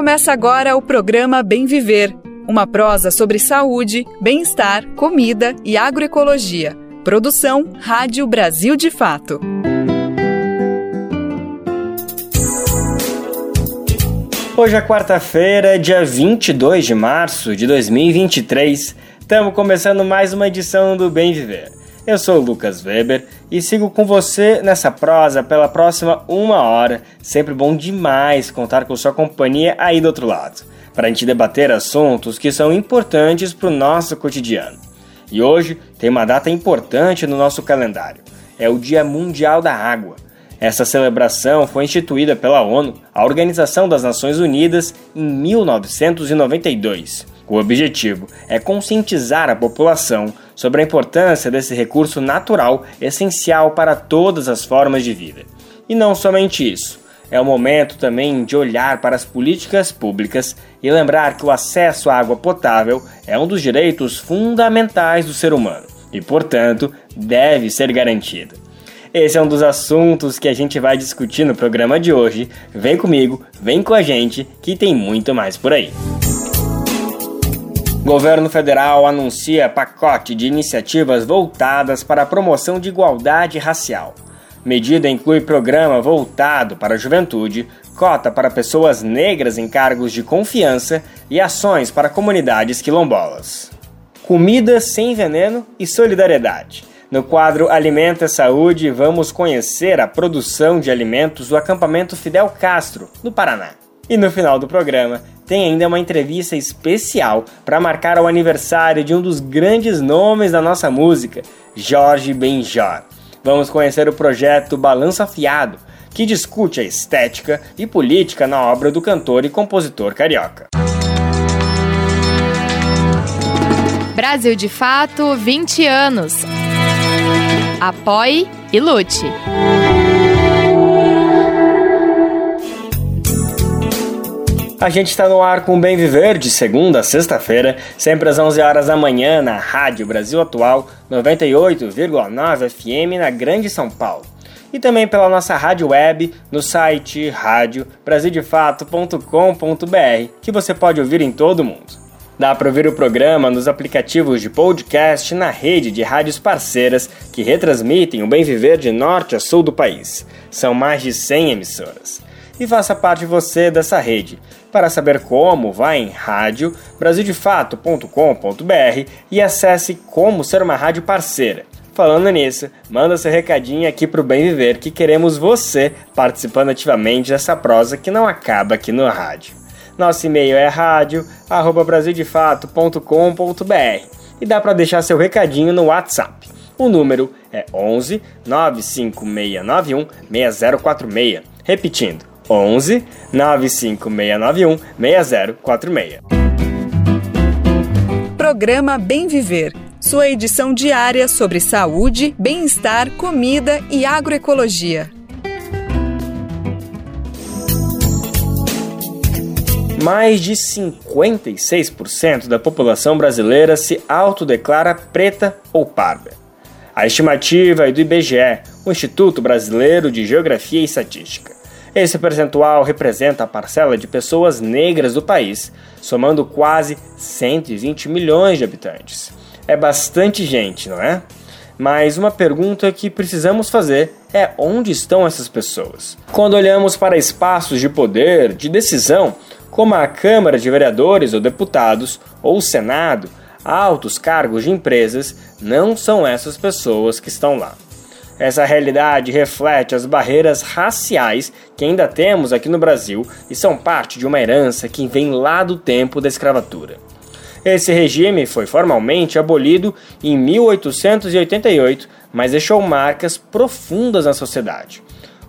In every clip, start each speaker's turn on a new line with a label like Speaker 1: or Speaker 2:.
Speaker 1: Começa agora o programa Bem Viver, uma prosa sobre saúde, bem-estar, comida e agroecologia. Produção Rádio Brasil de Fato.
Speaker 2: Hoje é quarta-feira, dia 22 de março de 2023. Estamos começando mais uma edição do Bem Viver. Eu sou o Lucas Weber e sigo com você nessa prosa pela próxima uma hora. Sempre bom demais contar com sua companhia aí do outro lado, para a gente debater assuntos que são importantes para o nosso cotidiano. E hoje tem uma data importante no nosso calendário: é o Dia Mundial da Água. Essa celebração foi instituída pela ONU, a Organização das Nações Unidas, em 1992. O objetivo é conscientizar a população sobre a importância desse recurso natural essencial para todas as formas de vida. E não somente isso. É o momento também de olhar para as políticas públicas e lembrar que o acesso à água potável é um dos direitos fundamentais do ser humano e, portanto, deve ser garantido. Esse é um dos assuntos que a gente vai discutir no programa de hoje. Vem comigo, vem com a gente, que tem muito mais por aí. Governo federal anuncia pacote de iniciativas voltadas para a promoção de igualdade racial. Medida inclui programa voltado para a juventude, cota para pessoas negras em cargos de confiança e ações para comunidades quilombolas. Comida sem veneno e solidariedade. No quadro Alimenta Saúde, vamos conhecer a produção de alimentos do acampamento Fidel Castro, no Paraná. E no final do programa, tem ainda uma entrevista especial para marcar o aniversário de um dos grandes nomes da nossa música, Jorge Benjor. Vamos conhecer o projeto Balanço Afiado, que discute a estética e política na obra do cantor e compositor carioca.
Speaker 3: Brasil de Fato 20 anos. Apoie e lute.
Speaker 2: A gente está no ar com o Bem Viver de segunda a sexta-feira, sempre às 11 horas da manhã na Rádio Brasil Atual 98,9 FM na Grande São Paulo. E também pela nossa rádio web no site radiobrasildefato.com.br, que você pode ouvir em todo o mundo. Dá para ouvir o programa nos aplicativos de podcast na rede de rádios parceiras que retransmitem o Bem Viver de norte a sul do país. São mais de 100 emissoras. E faça parte você dessa rede para saber como, vá em rádio brasildefato.com.br e acesse como ser uma rádio parceira. Falando nisso, manda seu recadinho aqui pro Bem Viver que queremos você participando ativamente dessa prosa que não acaba aqui no rádio. Nosso e-mail é rádio@brasildefato.com.br e dá para deixar seu recadinho no WhatsApp. O número é 11 95691 6046. Repetindo, 11 95691 6046.
Speaker 1: Programa Bem Viver. Sua edição diária sobre saúde, bem-estar, comida e agroecologia.
Speaker 2: Mais de 56% da população brasileira se autodeclara preta ou parda. A estimativa é do IBGE, o Instituto Brasileiro de Geografia e Estatística. Esse percentual representa a parcela de pessoas negras do país, somando quase 120 milhões de habitantes. É bastante gente, não é? Mas uma pergunta que precisamos fazer é onde estão essas pessoas? Quando olhamos para espaços de poder, de decisão, como a Câmara de Vereadores ou Deputados ou o Senado, altos cargos de empresas, não são essas pessoas que estão lá. Essa realidade reflete as barreiras raciais que ainda temos aqui no Brasil e são parte de uma herança que vem lá do tempo da escravatura. Esse regime foi formalmente abolido em 1888, mas deixou marcas profundas na sociedade.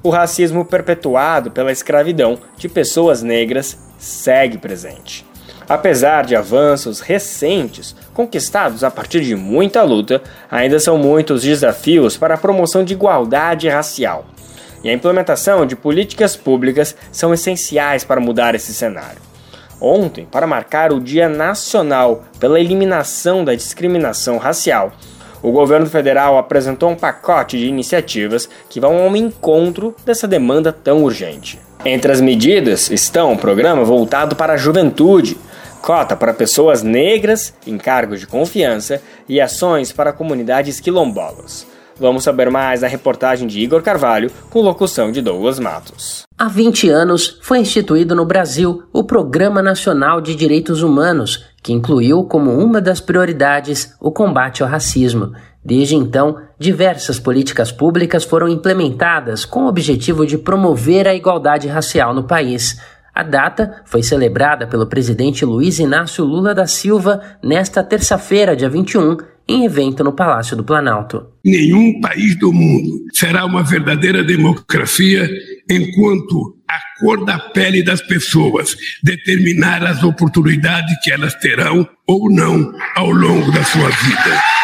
Speaker 2: O racismo perpetuado pela escravidão de pessoas negras segue presente. Apesar de avanços recentes conquistados a partir de muita luta, ainda são muitos desafios para a promoção de igualdade racial. E a implementação de políticas públicas são essenciais para mudar esse cenário. Ontem, para marcar o Dia Nacional pela Eliminação da Discriminação Racial, o governo federal apresentou um pacote de iniciativas que vão ao encontro dessa demanda tão urgente. Entre as medidas estão um programa voltado para a juventude, cota para pessoas negras em cargos de confiança e ações para comunidades quilombolas. Vamos saber mais na reportagem de Igor Carvalho, com locução de Douglas Matos.
Speaker 4: Há 20 anos foi instituído no Brasil o Programa Nacional de Direitos Humanos, que incluiu como uma das prioridades o combate ao racismo. Desde então, diversas políticas públicas foram implementadas com o objetivo de promover a igualdade racial no país. A data foi celebrada pelo presidente Luiz Inácio Lula da Silva nesta terça-feira, dia 21, em evento no Palácio do Planalto.
Speaker 5: Nenhum país do mundo será uma verdadeira democracia enquanto a cor da pele das pessoas determinar as oportunidades que elas terão ou não ao longo da sua vida.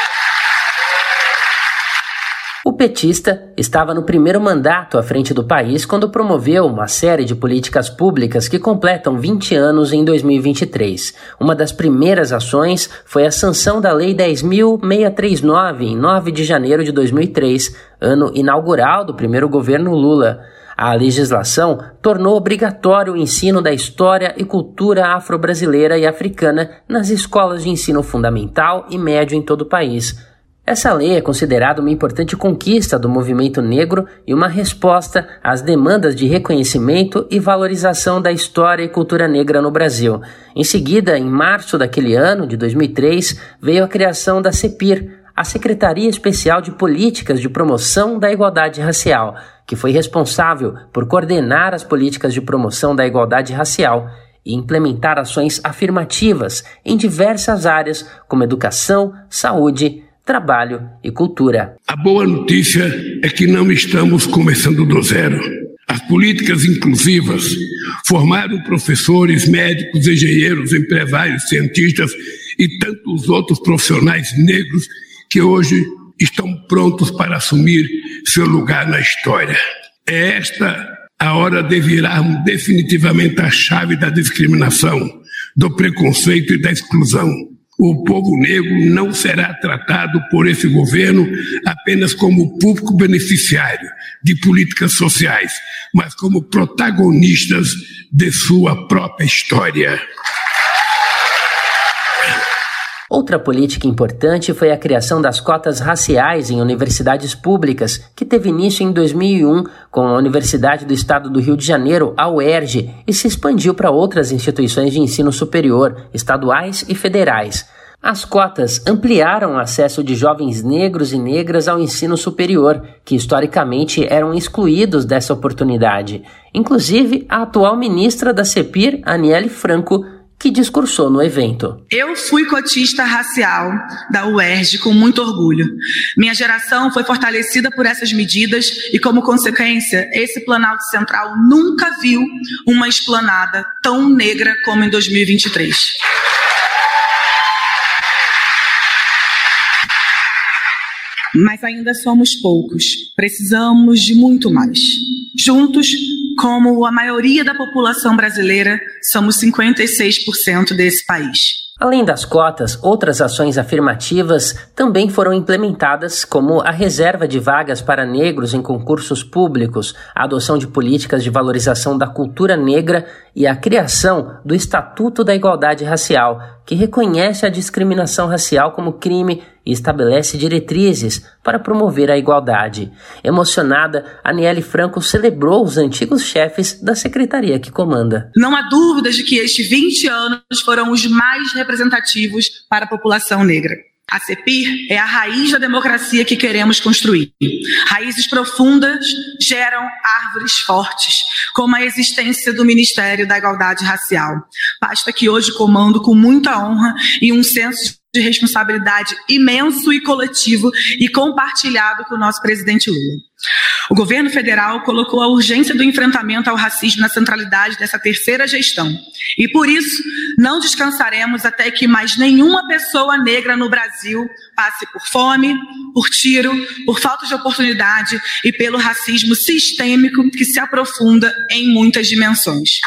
Speaker 4: O petista estava no primeiro mandato à frente do país quando promoveu uma série de políticas públicas que completam 20 anos em 2023. Uma das primeiras ações foi a sanção da Lei 10.639 em 9 de janeiro de 2003, ano inaugural do primeiro governo Lula. A legislação tornou obrigatório o ensino da história e cultura afro-brasileira e africana nas escolas de ensino fundamental e médio em todo o país. Essa lei é considerada uma importante conquista do movimento negro e uma resposta às demandas de reconhecimento e valorização da história e cultura negra no Brasil. Em seguida, em março daquele ano, de 2003, veio a criação da CEPIR, a Secretaria Especial de Políticas de Promoção da Igualdade Racial, que foi responsável por coordenar as políticas de promoção da igualdade racial e implementar ações afirmativas em diversas áreas, como educação, saúde, trabalho e cultura.
Speaker 5: A boa notícia é que não estamos começando do zero. As políticas inclusivas formaram professores, médicos, engenheiros, empresários, cientistas e tantos outros profissionais negros que hoje estão prontos para assumir seu lugar na história. É esta a hora de virarmos definitivamente a chave da discriminação, do preconceito e da exclusão o povo negro não será tratado por esse governo apenas como público beneficiário de políticas sociais, mas como protagonistas de sua própria história.
Speaker 4: Outra política importante foi a criação das cotas raciais em universidades públicas, que teve início em 2001 com a Universidade do Estado do Rio de Janeiro, a UERJ, e se expandiu para outras instituições de ensino superior, estaduais e federais. As cotas ampliaram o acesso de jovens negros e negras ao ensino superior, que historicamente eram excluídos dessa oportunidade. Inclusive, a atual ministra da CEPIR, Aniele Franco, que discursou no evento.
Speaker 6: Eu fui cotista racial da UERJ com muito orgulho. Minha geração foi fortalecida por essas medidas e, como consequência, esse Planalto Central nunca viu uma esplanada tão negra como em 2023. Mas ainda somos poucos. Precisamos de muito mais. Juntos, como a maioria da população brasileira, somos 56% desse país.
Speaker 4: Além das cotas, outras ações afirmativas também foram implementadas, como a reserva de vagas para negros em concursos públicos, a adoção de políticas de valorização da cultura negra e a criação do Estatuto da Igualdade Racial, que reconhece a discriminação racial como crime e estabelece diretrizes para promover a igualdade. Emocionada, Aniele Franco celebrou os antigos chefes da secretaria que comanda.
Speaker 6: Não há dúvidas de que estes 20 anos foram os mais representativos para a população negra. A CEPIR é a raiz da democracia que queremos construir. Raízes profundas geram árvores fortes, como a existência do Ministério da Igualdade Racial, pasta que hoje comando com muita honra e um senso de responsabilidade imenso e coletivo e compartilhado com o nosso presidente Lula. O governo federal colocou a urgência do enfrentamento ao racismo na centralidade dessa terceira gestão. E por isso, não descansaremos até que mais nenhuma pessoa negra no Brasil passe por fome, por tiro, por falta de oportunidade e pelo racismo sistêmico que se aprofunda em muitas dimensões.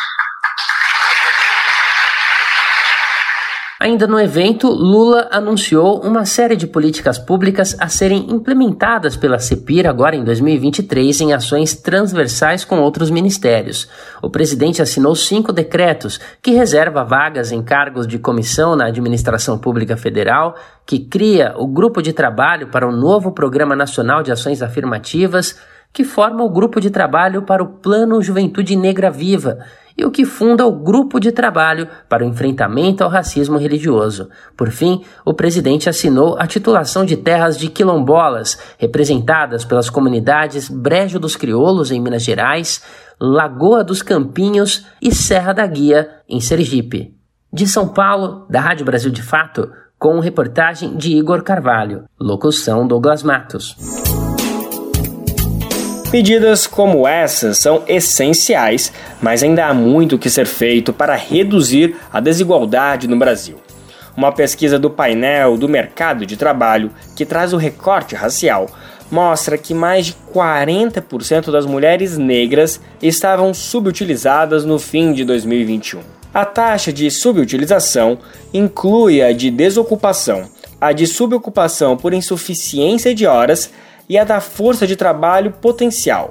Speaker 4: Ainda no evento, Lula anunciou uma série de políticas públicas a serem implementadas pela CEPIR agora em 2023 em ações transversais com outros ministérios. O presidente assinou cinco decretos que reserva vagas em cargos de comissão na administração pública federal, que cria o grupo de trabalho para o novo Programa Nacional de Ações Afirmativas, que forma o grupo de trabalho para o Plano Juventude Negra Viva e o que funda o Grupo de Trabalho para o Enfrentamento ao Racismo Religioso. Por fim, o presidente assinou a titulação de terras de quilombolas, representadas pelas comunidades Brejo dos Crioulos, em Minas Gerais, Lagoa dos Campinhos e Serra da Guia, em Sergipe. De São Paulo, da Rádio Brasil de Fato, com reportagem de Igor Carvalho. Locução Douglas Matos.
Speaker 2: Medidas como essas são essenciais, mas ainda há muito que ser feito para reduzir a desigualdade no Brasil. Uma pesquisa do painel do mercado de trabalho, que traz o recorte racial, mostra que mais de 40% das mulheres negras estavam subutilizadas no fim de 2021. A taxa de subutilização inclui a de desocupação, a de subocupação por insuficiência de horas e a da força de trabalho potencial,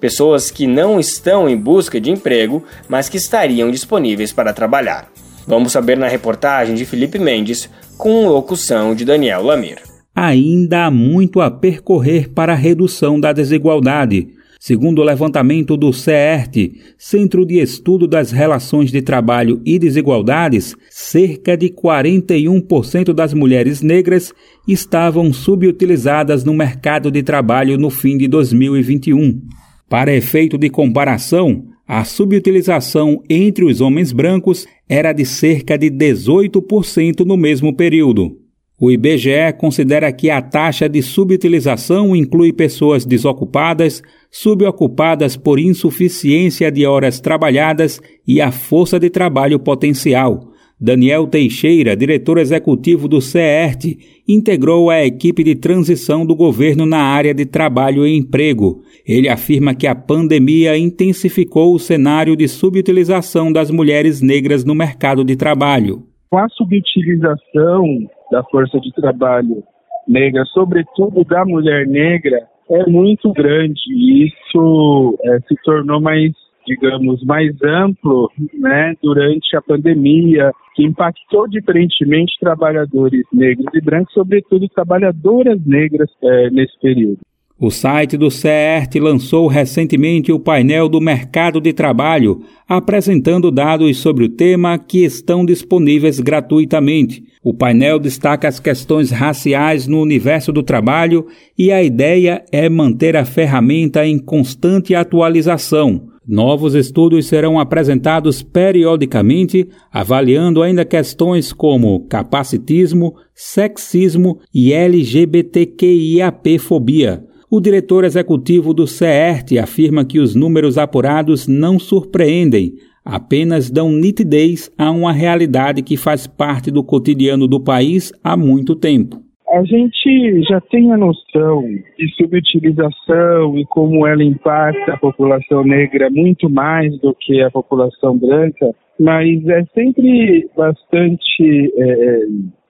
Speaker 2: pessoas que não estão em busca de emprego, mas que estariam disponíveis para trabalhar. Vamos saber na reportagem de Felipe Mendes, com locução de Daniel Lamir.
Speaker 7: Ainda há muito a percorrer para a redução da desigualdade. Segundo o levantamento do CERT, Centro de Estudo das Relações de Trabalho e Desigualdades, cerca de 41% das mulheres negras estavam subutilizadas no mercado de trabalho no fim de 2021. Para efeito de comparação, a subutilização entre os homens brancos era de cerca de 18% no mesmo período. O IBGE considera que a taxa de subutilização inclui pessoas desocupadas, subocupadas por insuficiência de horas trabalhadas e a força de trabalho potencial. Daniel Teixeira, diretor executivo do CERT, integrou a equipe de transição do governo na área de trabalho e emprego. Ele afirma que a pandemia intensificou o cenário de subutilização das mulheres negras no mercado de trabalho.
Speaker 8: Com a subutilização da força de trabalho negra, sobretudo da mulher negra, é muito grande e isso é, se tornou mais, digamos, mais amplo né, durante a pandemia, que impactou diferentemente trabalhadores negros e brancos, sobretudo trabalhadoras negras é, nesse período.
Speaker 7: O site do CERT lançou recentemente o painel do mercado de trabalho, apresentando dados sobre o tema que estão disponíveis gratuitamente. O painel destaca as questões raciais no universo do trabalho e a ideia é manter a ferramenta em constante atualização. Novos estudos serão apresentados periodicamente, avaliando ainda questões como capacitismo, sexismo e LGBTQIAP-fobia. O diretor executivo do CERT afirma que os números apurados não surpreendem, apenas dão nitidez a uma realidade que faz parte do cotidiano do país há muito tempo.
Speaker 8: A gente já tem a noção de subutilização e como ela impacta a população negra muito mais do que a população branca, mas é sempre bastante, é,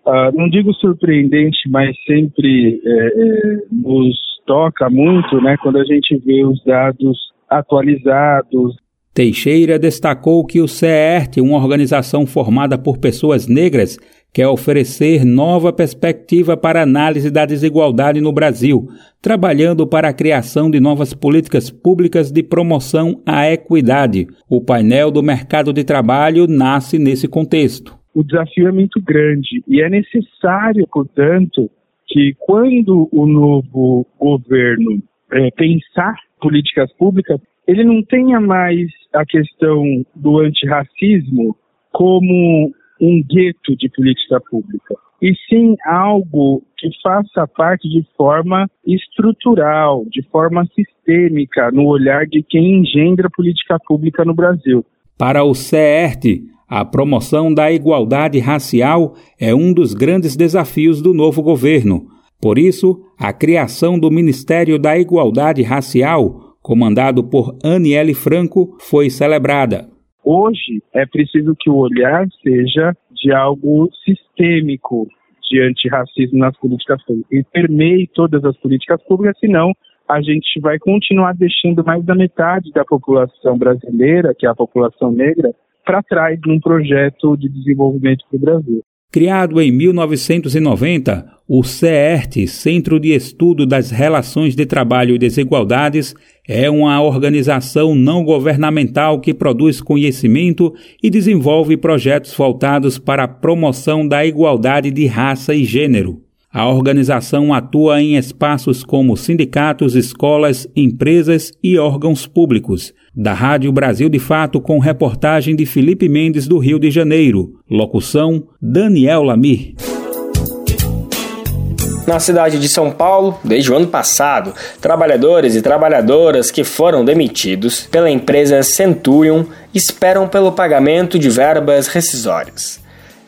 Speaker 8: uh, não digo surpreendente, mas sempre é, é, nos toca muito, né, quando a gente vê os dados atualizados.
Speaker 7: Teixeira destacou que o CERT, uma organização formada por pessoas negras, quer oferecer nova perspectiva para análise da desigualdade no Brasil, trabalhando para a criação de novas políticas públicas de promoção à equidade. O painel do mercado de trabalho nasce nesse contexto.
Speaker 8: O desafio é muito grande e é necessário, portanto, que quando o novo governo é, pensar políticas públicas, ele não tenha mais a questão do antirracismo como um gueto de política pública, e sim algo que faça parte de forma estrutural, de forma sistêmica, no olhar de quem engendra política pública no Brasil.
Speaker 7: Para o CERT, a promoção da igualdade racial é um dos grandes desafios do novo governo. Por isso, a criação do Ministério da Igualdade Racial, comandado por Aniele Franco, foi celebrada.
Speaker 8: Hoje é preciso que o olhar seja de algo sistêmico de antirracismo nas políticas públicas. E permeie todas as políticas públicas, senão a gente vai continuar deixando mais da metade da população brasileira, que é a população negra, para trás num projeto de desenvolvimento para o Brasil.
Speaker 7: Criado em 1990, o CERT, Centro de Estudo das Relações de Trabalho e Desigualdades, é uma organização não governamental que produz conhecimento e desenvolve projetos voltados para a promoção da igualdade de raça e gênero. A organização atua em espaços como sindicatos, escolas, empresas e órgãos públicos. Da Rádio Brasil de Fato, com reportagem de Felipe Mendes, do Rio de Janeiro. Locução: Daniel Lamir.
Speaker 2: Na cidade de São Paulo, desde o ano passado, trabalhadores e trabalhadoras que foram demitidos pela empresa Centurion esperam pelo pagamento de verbas rescisórias.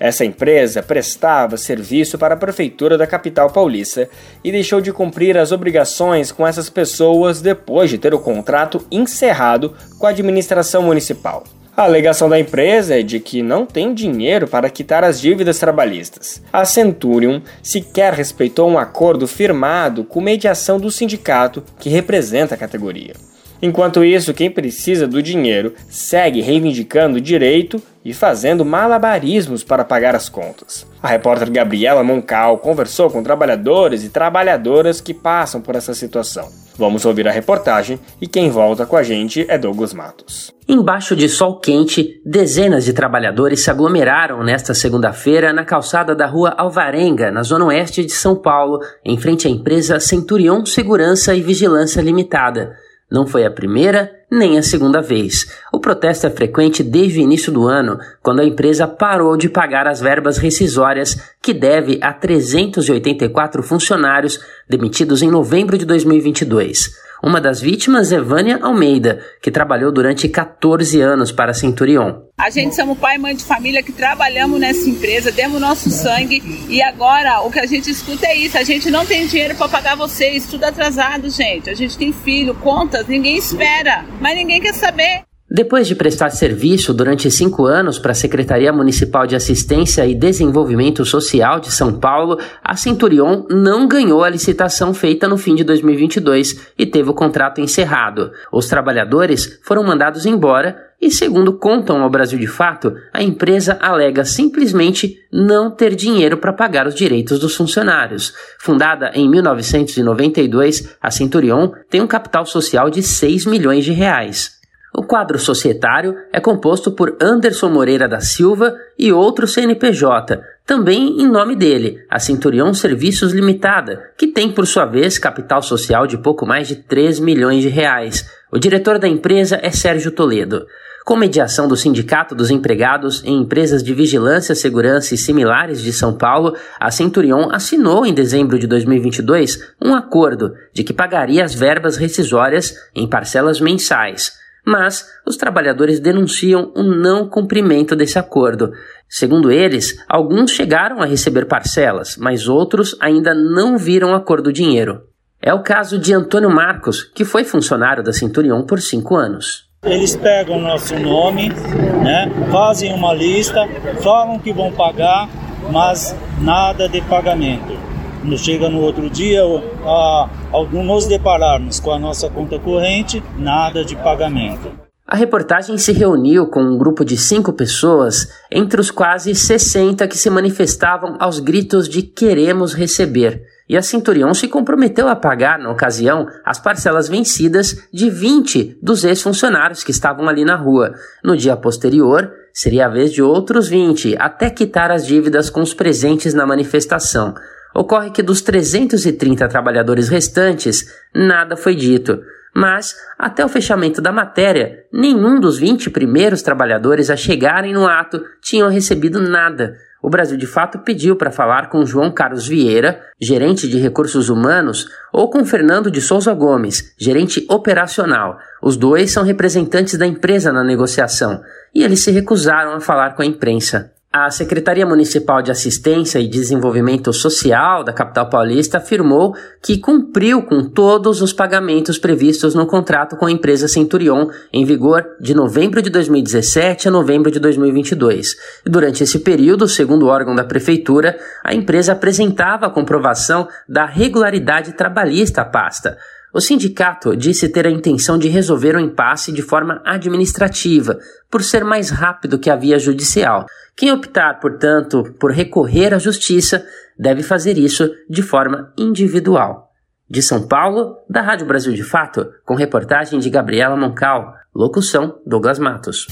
Speaker 2: Essa empresa prestava serviço para a prefeitura da capital paulista e deixou de cumprir as obrigações com essas pessoas depois de ter o contrato encerrado com a administração municipal. A alegação da empresa é de que não tem dinheiro para quitar as dívidas trabalhistas. A Centurion sequer respeitou um acordo firmado com mediação do sindicato que representa a categoria. Enquanto isso, quem precisa do dinheiro segue reivindicando direito e fazendo malabarismos para pagar as contas. A repórter Gabriela Moncal conversou com trabalhadores e trabalhadoras que passam por essa situação. Vamos ouvir a reportagem e quem volta com a gente é Douglas Matos.
Speaker 4: Embaixo de sol quente, dezenas de trabalhadores se aglomeraram nesta segunda-feira na calçada da rua Alvarenga, na zona oeste de São Paulo, em frente à empresa Centurion Segurança e Vigilância Limitada. Não foi a primeira nem a segunda vez. O protesto é frequente desde o início do ano, quando a empresa parou de pagar as verbas rescisórias que deve a 384 funcionários demitidos em novembro de 2022. Uma das vítimas é Vânia Almeida, que trabalhou durante 14 anos para a Centurion.
Speaker 9: A gente somos pai e mãe de família que trabalhamos nessa empresa, demos nosso sangue e agora o que a gente escuta é isso: a gente não tem dinheiro para pagar vocês, tudo atrasado, gente. A gente tem filho, contas, ninguém espera, mas ninguém quer saber.
Speaker 4: Depois de prestar serviço durante cinco anos para a Secretaria Municipal de Assistência e Desenvolvimento Social de São Paulo, a Centurion não ganhou a licitação feita no fim de 2022 e teve o contrato encerrado. Os trabalhadores foram mandados embora e, segundo contam ao Brasil de Fato, a empresa alega simplesmente não ter dinheiro para pagar os direitos dos funcionários. Fundada em 1992, a Centurion tem um capital social de 6 milhões de reais. O quadro societário é composto por Anderson Moreira da Silva e outro CNPJ, também em nome dele, a Centurion Serviços Limitada, que tem por sua vez capital social de pouco mais de 3 milhões de reais. O diretor da empresa é Sérgio Toledo. Com mediação do Sindicato dos Empregados em Empresas de Vigilância, Segurança e Similares de São Paulo, a Centurion assinou em dezembro de 2022 um acordo de que pagaria as verbas rescisórias em parcelas mensais mas os trabalhadores denunciam o não cumprimento desse acordo. Segundo eles, alguns chegaram a receber parcelas, mas outros ainda não viram a cor do dinheiro. É o caso de Antônio Marcos, que foi funcionário da Centurion por cinco anos.
Speaker 10: Eles pegam nosso nome, né, fazem uma lista, falam que vão pagar, mas nada de pagamento. Chega no outro dia, a, ao nos depararmos com a nossa conta corrente, nada de pagamento.
Speaker 4: A reportagem se reuniu com um grupo de cinco pessoas, entre os quase 60 que se manifestavam aos gritos de queremos receber. E a Centurion se comprometeu a pagar, na ocasião, as parcelas vencidas de 20 dos ex-funcionários que estavam ali na rua. No dia posterior, seria a vez de outros 20, até quitar as dívidas com os presentes na manifestação. Ocorre que dos 330 trabalhadores restantes, nada foi dito. Mas, até o fechamento da matéria, nenhum dos 20 primeiros trabalhadores a chegarem no ato tinham recebido nada. O Brasil de Fato pediu para falar com João Carlos Vieira, gerente de recursos humanos, ou com Fernando de Souza Gomes, gerente operacional. Os dois são representantes da empresa na negociação, e eles se recusaram a falar com a imprensa. A Secretaria Municipal de Assistência e Desenvolvimento Social da capital paulista afirmou que cumpriu com todos os pagamentos previstos no contrato com a empresa Centurion, em vigor de novembro de 2017 a novembro de 2022. E durante esse período, segundo o órgão da prefeitura, a empresa apresentava a comprovação da regularidade trabalhista à pasta. O sindicato disse ter a intenção de resolver o impasse de forma administrativa, por ser mais rápido que a via judicial. Quem optar, portanto, por recorrer à justiça deve fazer isso de forma individual. De São Paulo, da Rádio Brasil de Fato, com reportagem de Gabriela Moncal, locução Douglas Matos.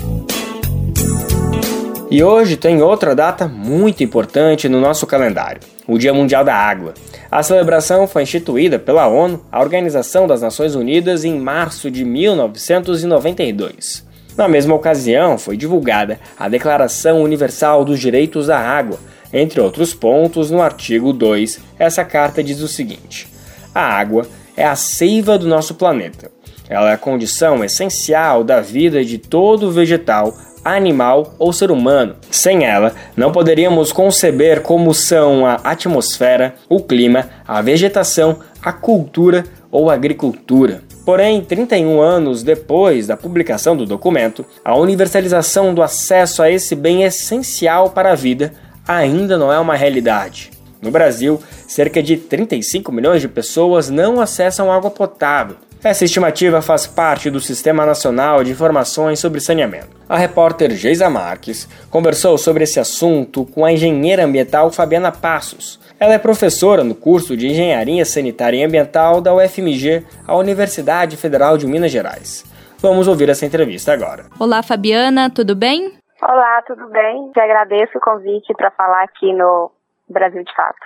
Speaker 2: E hoje tem outra data muito importante no nosso calendário, o Dia Mundial da Água. A celebração foi instituída pela ONU, a Organização das Nações Unidas, em março de 1992. Na mesma ocasião, foi divulgada a Declaração Universal dos Direitos da Água. Entre outros pontos, no artigo 2, essa carta diz o seguinte: A água é a seiva do nosso planeta. Ela é a condição essencial da vida de todo vegetal, animal ou ser humano. Sem ela, não poderíamos conceber como são a atmosfera, o clima, a vegetação, a cultura ou a agricultura. Porém, 31 anos depois da publicação do documento, a universalização do acesso a esse bem essencial para a vida ainda não é uma realidade. No Brasil, cerca de 35 milhões de pessoas não acessam água potável, essa estimativa faz parte do Sistema Nacional de Informações sobre Saneamento. A repórter Geisa Marques conversou sobre esse assunto com a engenheira ambiental Fabiana Passos. Ela é professora no curso de Engenharia Sanitária e Ambiental da UFMG, a Universidade Federal de Minas Gerais. Vamos ouvir essa entrevista agora.
Speaker 3: Olá, Fabiana, tudo bem?
Speaker 11: Olá, tudo bem? Te agradeço o convite para falar aqui no Brasil de Fato.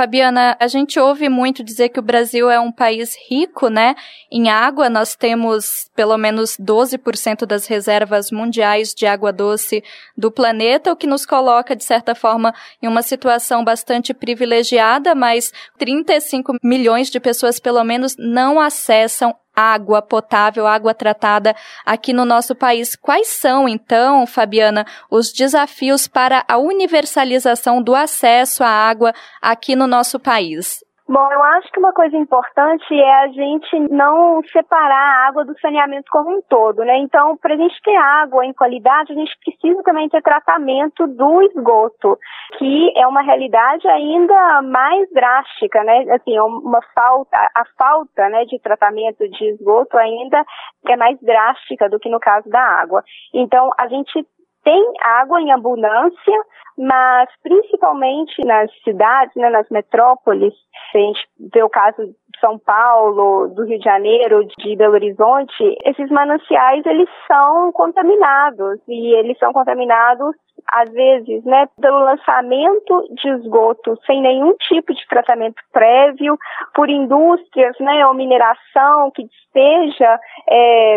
Speaker 3: Fabiana, a gente ouve muito dizer que o Brasil é um país rico, né? Em água, nós temos pelo menos 12% das reservas mundiais de água doce do planeta, o que nos coloca, de certa forma, em uma situação bastante privilegiada, mas 35 milhões de pessoas, pelo menos, não acessam água potável, água tratada aqui no nosso país. Quais são, então, Fabiana, os desafios para a universalização do acesso à água aqui no nosso país?
Speaker 11: Bom, eu acho que uma coisa importante é a gente não separar a água do saneamento como um todo, né? Então, para a gente ter água em qualidade, a gente precisa também ter tratamento do esgoto, que é uma realidade ainda mais drástica, né? Assim, é uma falta, a falta, né, de tratamento de esgoto ainda é mais drástica do que no caso da água. Então, a gente tem água em abundância, mas principalmente nas cidades, né, nas metrópoles, a gente vê o caso de São Paulo, do Rio de Janeiro, de Belo Horizonte, esses mananciais eles são contaminados. E eles são contaminados às vezes, né, pelo lançamento de esgoto sem nenhum tipo de tratamento prévio, por indústrias, né, ou mineração que despeja é,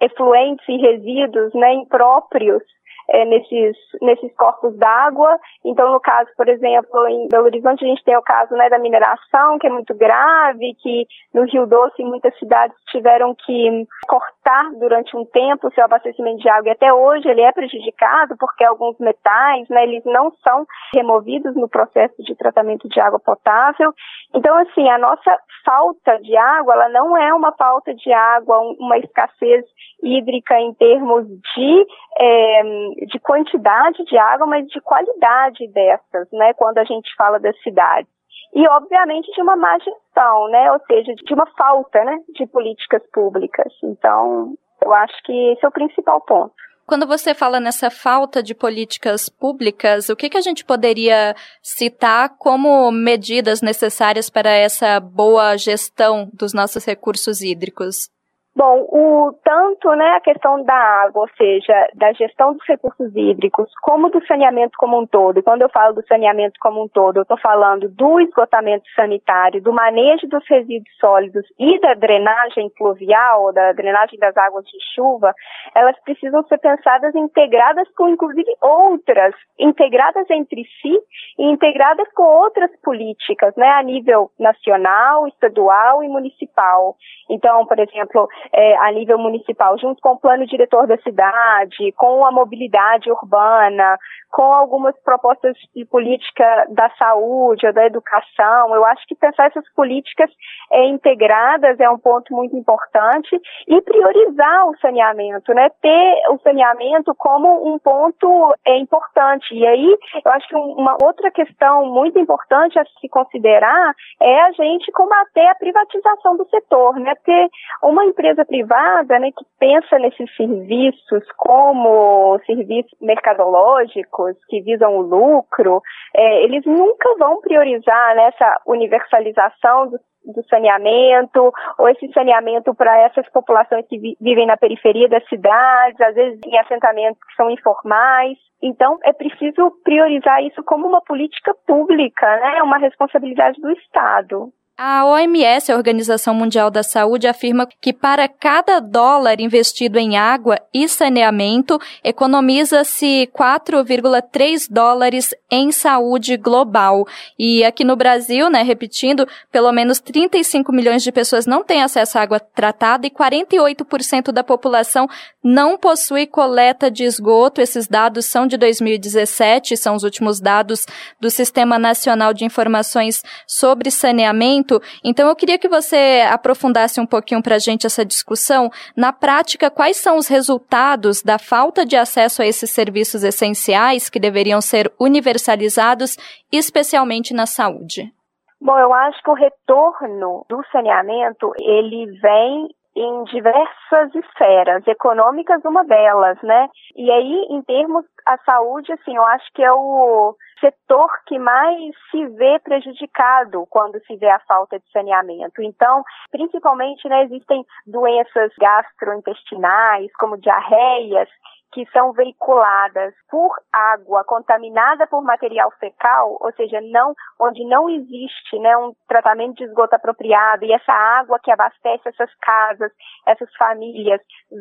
Speaker 11: efluentes e resíduos, né, impróprios é, nesses, nesses corpos d'água. Então, no caso, por exemplo, em Belo Horizonte, a gente tem o caso né, da mineração, que é muito grave, que no Rio Doce, muitas cidades tiveram que cortar durante um tempo o seu abastecimento de água. E até hoje ele é prejudicado porque alguns metais, né, eles não são removidos no processo de tratamento de água potável. Então, assim, a nossa falta de água, ela não é uma falta de água, uma escassez hídrica em termos de, é, de quantidade de água, mas de qualidade dessas, né, quando a gente fala das cidades. E, obviamente, de uma má gestão, né, ou seja, de uma falta, né, de políticas públicas. Então, eu acho que esse é o principal ponto.
Speaker 3: Quando você fala nessa falta de políticas públicas, o que, que a gente poderia citar como medidas necessárias para essa boa gestão dos nossos recursos hídricos?
Speaker 11: Bom, o tanto né, a questão da água, ou seja, da gestão dos recursos hídricos, como do saneamento como um todo. Quando eu falo do saneamento como um todo, eu estou falando do esgotamento sanitário, do manejo dos resíduos sólidos e da drenagem pluvial, da drenagem das águas de chuva, elas precisam ser pensadas integradas com, inclusive, outras, integradas entre si e integradas com outras políticas, né, a nível nacional, estadual e municipal. Então, por exemplo, é, a nível municipal, junto com o plano diretor da cidade, com a mobilidade urbana, com algumas propostas de política da saúde ou da educação. Eu acho que pensar essas políticas é, integradas é um ponto muito importante e priorizar o saneamento, né? Ter o saneamento como um ponto é, importante. E aí, eu acho que uma outra questão muito importante a se considerar é a gente combater a privatização do setor, né? Porque uma empresa privada, né, que pensa nesses serviços como serviços mercadológicos, que visam o lucro, é, eles nunca vão priorizar nessa né, universalização do, do, saneamento, ou esse saneamento para essas populações que vi, vivem na periferia das cidades, às vezes em assentamentos que são informais. Então, é preciso priorizar isso como uma política pública, né? uma responsabilidade do Estado.
Speaker 3: A OMS, a Organização Mundial da Saúde, afirma que para cada dólar investido em água e saneamento, economiza-se 4,3 dólares em saúde global. E aqui no Brasil, né, repetindo, pelo menos 35 milhões de pessoas não têm acesso à água tratada e 48% da população não possui coleta de esgoto. Esses dados são de 2017, são os últimos dados do Sistema Nacional de Informações sobre Saneamento Então eu queria que você aprofundasse um pouquinho para a gente essa discussão. Na prática, quais são os resultados da falta de acesso a esses serviços essenciais que deveriam ser universalizados, especialmente na saúde?
Speaker 11: Bom, eu acho que o retorno do saneamento ele vem em diversas esferas, econômicas uma delas, né? E aí, em termos a saúde, assim, eu acho que é o setor que mais se vê prejudicado quando se vê a falta de saneamento. Então, principalmente, né, existem doenças gastrointestinais, como diarreias, que são veiculadas por água contaminada por material fecal, ou seja, não onde não existe né, um tratamento de esgoto apropriado e essa água que abastece essas casas, essas famílias,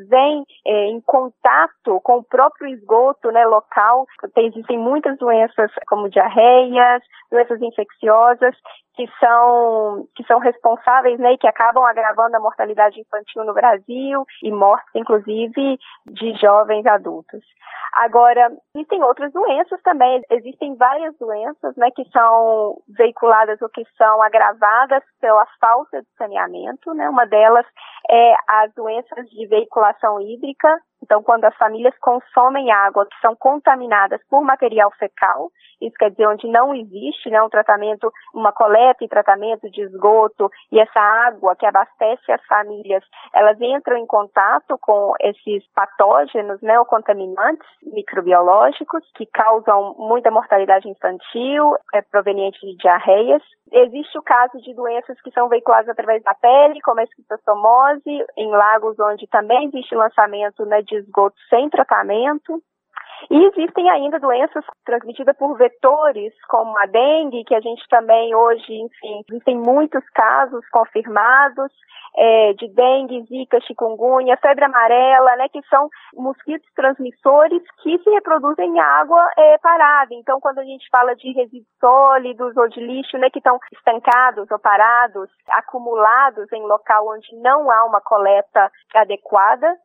Speaker 11: vem é, em contato com o próprio esgoto né, local. Existem muitas doenças como diarreias, doenças infecciosas que são que são responsáveis, né, e que acabam agravando a mortalidade infantil no Brasil e mortes, inclusive, de jovens adultos. Agora, existem outras doenças também. Existem várias doenças, né, que são veiculadas ou que são agravadas pela falta de saneamento, né? Uma delas é as doenças de veiculação hídrica. Então, quando as famílias consomem água que são contaminadas por material fecal, isso quer dizer onde não existe né, um tratamento, uma coleta e tratamento de esgoto, e essa água que abastece as famílias, elas entram em contato com esses patógenos, né, ou contaminantes microbiológicos que causam muita mortalidade infantil, é proveniente de diarreias. Existe o caso de doenças que são veiculadas através da pele, como a esquistossomose, em lagos onde também existe lançamento né, de esgoto sem tratamento. E existem ainda doenças transmitidas por vetores, como a dengue, que a gente também hoje, enfim, existem muitos casos confirmados é, de dengue, zika, chikungunya, febre amarela, né, que são mosquitos transmissores que se reproduzem em água é, parada. Então, quando a gente fala de resíduos sólidos ou de lixo, né, que estão estancados ou parados, acumulados em local onde não há uma coleta adequada,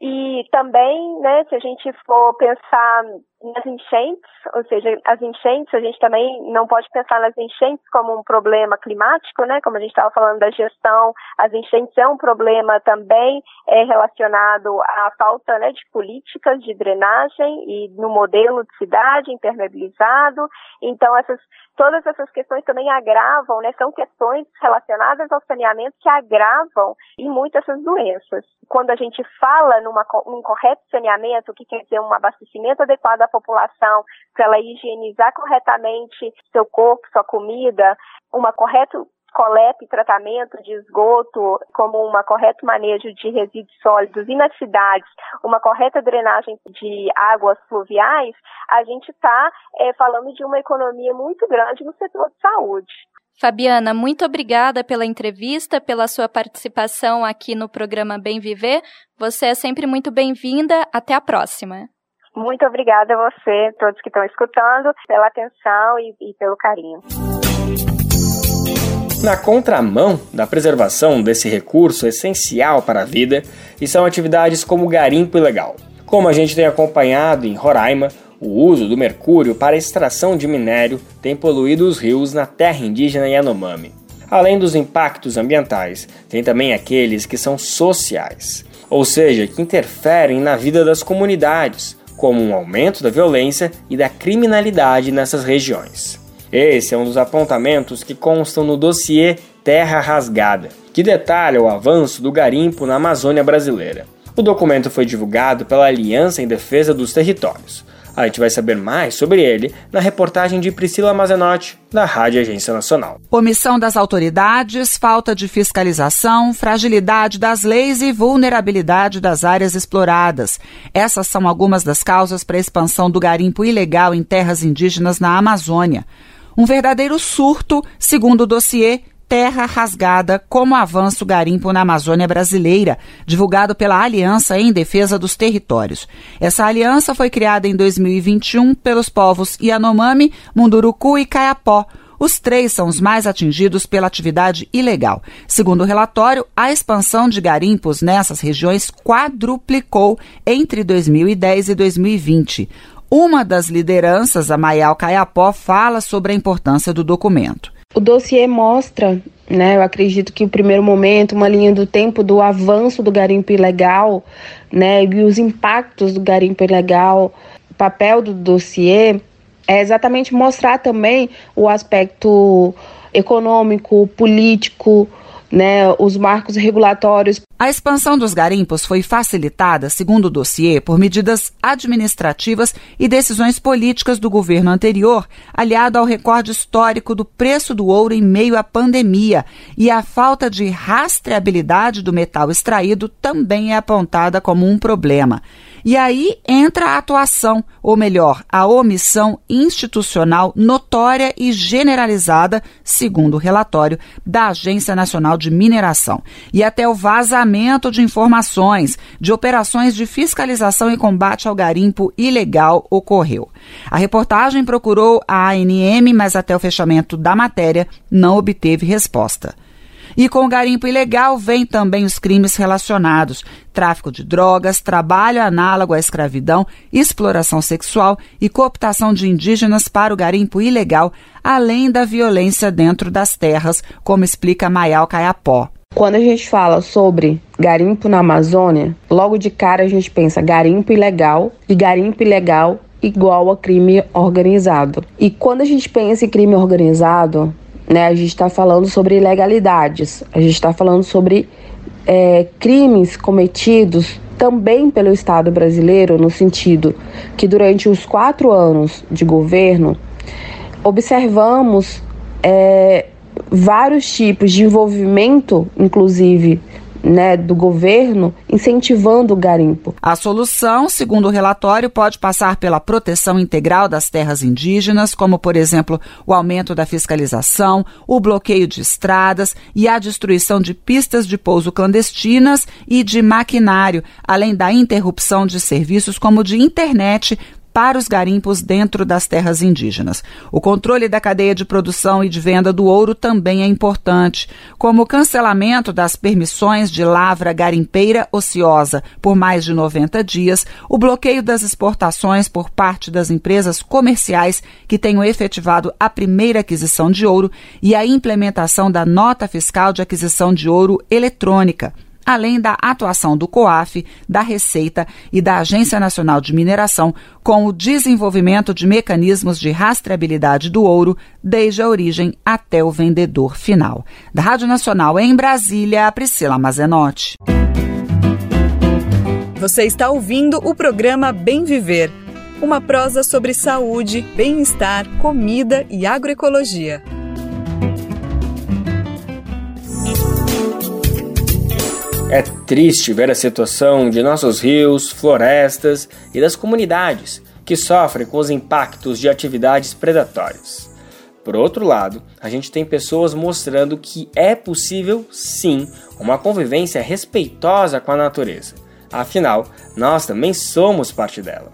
Speaker 11: e também, né, se a gente for pensar nas enchentes, ou seja, as enchentes, a gente também não pode pensar nas enchentes como um problema climático, né? Como a gente estava falando da gestão, as enchentes é um problema também é, relacionado à falta né, de políticas de drenagem e no modelo de cidade impermeabilizado. Então, essas, todas essas questões também agravam, né? São questões relacionadas ao saneamento que agravam em muitas essas doenças. Quando a gente fala num correto saneamento, o que quer dizer um abastecimento adequado população para ela higienizar corretamente seu corpo, sua comida, uma correta coleta e tratamento de esgoto, como uma correto manejo de resíduos sólidos e nas cidades, uma correta drenagem de águas fluviais, a gente está é, falando de uma economia muito grande no setor de saúde.
Speaker 3: Fabiana, muito obrigada pela entrevista, pela sua participação aqui no programa Bem Viver. Você é sempre muito bem-vinda. Até a próxima.
Speaker 11: Muito obrigada a você, todos que estão escutando, pela atenção e, e pelo carinho.
Speaker 2: Na contramão da preservação desse recurso essencial para a vida estão atividades como garimpo ilegal. Como a gente tem acompanhado em Roraima, o uso do mercúrio para extração de minério tem poluído os rios na terra indígena Yanomami. Além dos impactos ambientais, tem também aqueles que são sociais, ou seja, que interferem na vida das comunidades, como um aumento da violência e da criminalidade nessas regiões. Esse é um dos apontamentos que constam no dossiê Terra Rasgada, que detalha o avanço do garimpo na Amazônia brasileira. O documento foi divulgado pela Aliança em Defesa dos Territórios. A gente vai saber mais sobre ele na reportagem de Priscila Mazenotti, da Rádio Agência Nacional.
Speaker 12: Omissão das autoridades, falta de fiscalização, fragilidade das leis e vulnerabilidade das áreas exploradas. Essas são algumas das causas para a expansão do garimpo ilegal em terras indígenas na Amazônia. Um verdadeiro surto, segundo o dossiê Terra Rasgada como avanço garimpo na Amazônia brasileira, divulgado pela Aliança em Defesa dos Territórios. Essa aliança foi criada em 2021 pelos povos Yanomami, Munduruku e Caiapó. Os três são os mais atingidos pela atividade ilegal. Segundo o relatório, a expansão de garimpos nessas regiões quadruplicou entre 2010 e 2020. Uma das lideranças, a Maial Caiapó, fala sobre a importância do documento.
Speaker 13: O dossiê mostra, né, eu acredito que o primeiro momento, uma linha do tempo do avanço do garimpo ilegal, né, e os impactos do garimpo ilegal. O papel do dossiê é exatamente mostrar também o aspecto econômico, político, né, os marcos regulatórios.
Speaker 12: A expansão dos garimpos foi facilitada, segundo o dossiê, por medidas administrativas e decisões políticas do governo anterior, aliado ao recorde histórico do preço do ouro em meio à pandemia. E a falta de rastreabilidade do metal extraído também é apontada como um problema. E aí entra a atuação, ou melhor, a omissão institucional notória e generalizada, segundo o relatório da Agência Nacional de Mineração, e até o vazamento de informações de operações de fiscalização e combate ao garimpo ilegal ocorreu. A reportagem procurou a ANM, mas até o fechamento da matéria não obteve resposta. E com o garimpo ilegal vem também os crimes relacionados: tráfico de drogas, trabalho análogo à escravidão, exploração sexual e cooptação de indígenas para o garimpo ilegal, além da violência dentro das terras, como explica Maial Caiapó.
Speaker 13: Quando a gente fala sobre garimpo na Amazônia, logo de cara a gente pensa garimpo ilegal e garimpo ilegal igual a crime organizado. E quando a gente pensa em crime organizado, né? A gente está falando sobre ilegalidades, a gente está falando sobre é, crimes cometidos também pelo Estado brasileiro, no sentido que durante os quatro anos de governo observamos é, vários tipos de envolvimento, inclusive né, do governo incentivando o garimpo.
Speaker 12: A solução, segundo o relatório, pode passar pela proteção integral das terras indígenas, como, por exemplo, o aumento da fiscalização, o bloqueio de estradas e a destruição de pistas de pouso clandestinas e de maquinário, além da interrupção de serviços como de internet para os garimpos dentro das terras indígenas. O controle da cadeia de produção e de venda do ouro também é importante, como o cancelamento das permissões de lavra garimpeira ociosa por mais de 90 dias, o bloqueio das exportações por parte das empresas comerciais que tenham efetivado a primeira aquisição de ouro e a implementação da nota fiscal de aquisição de ouro eletrônica além da atuação do COAF, da Receita e da Agência Nacional de Mineração com o desenvolvimento de mecanismos de rastreabilidade do ouro desde a origem até o vendedor final. Da Rádio Nacional em Brasília, Priscila Mazenotti.
Speaker 1: Você está ouvindo o programa Bem Viver, uma prosa sobre saúde, bem-estar, comida e agroecologia.
Speaker 2: É triste ver a situação de nossos rios, florestas e das comunidades que sofrem com os impactos de atividades predatórias. Por outro lado, a gente tem pessoas mostrando que é possível sim uma convivência respeitosa com a natureza. Afinal, nós também somos parte dela.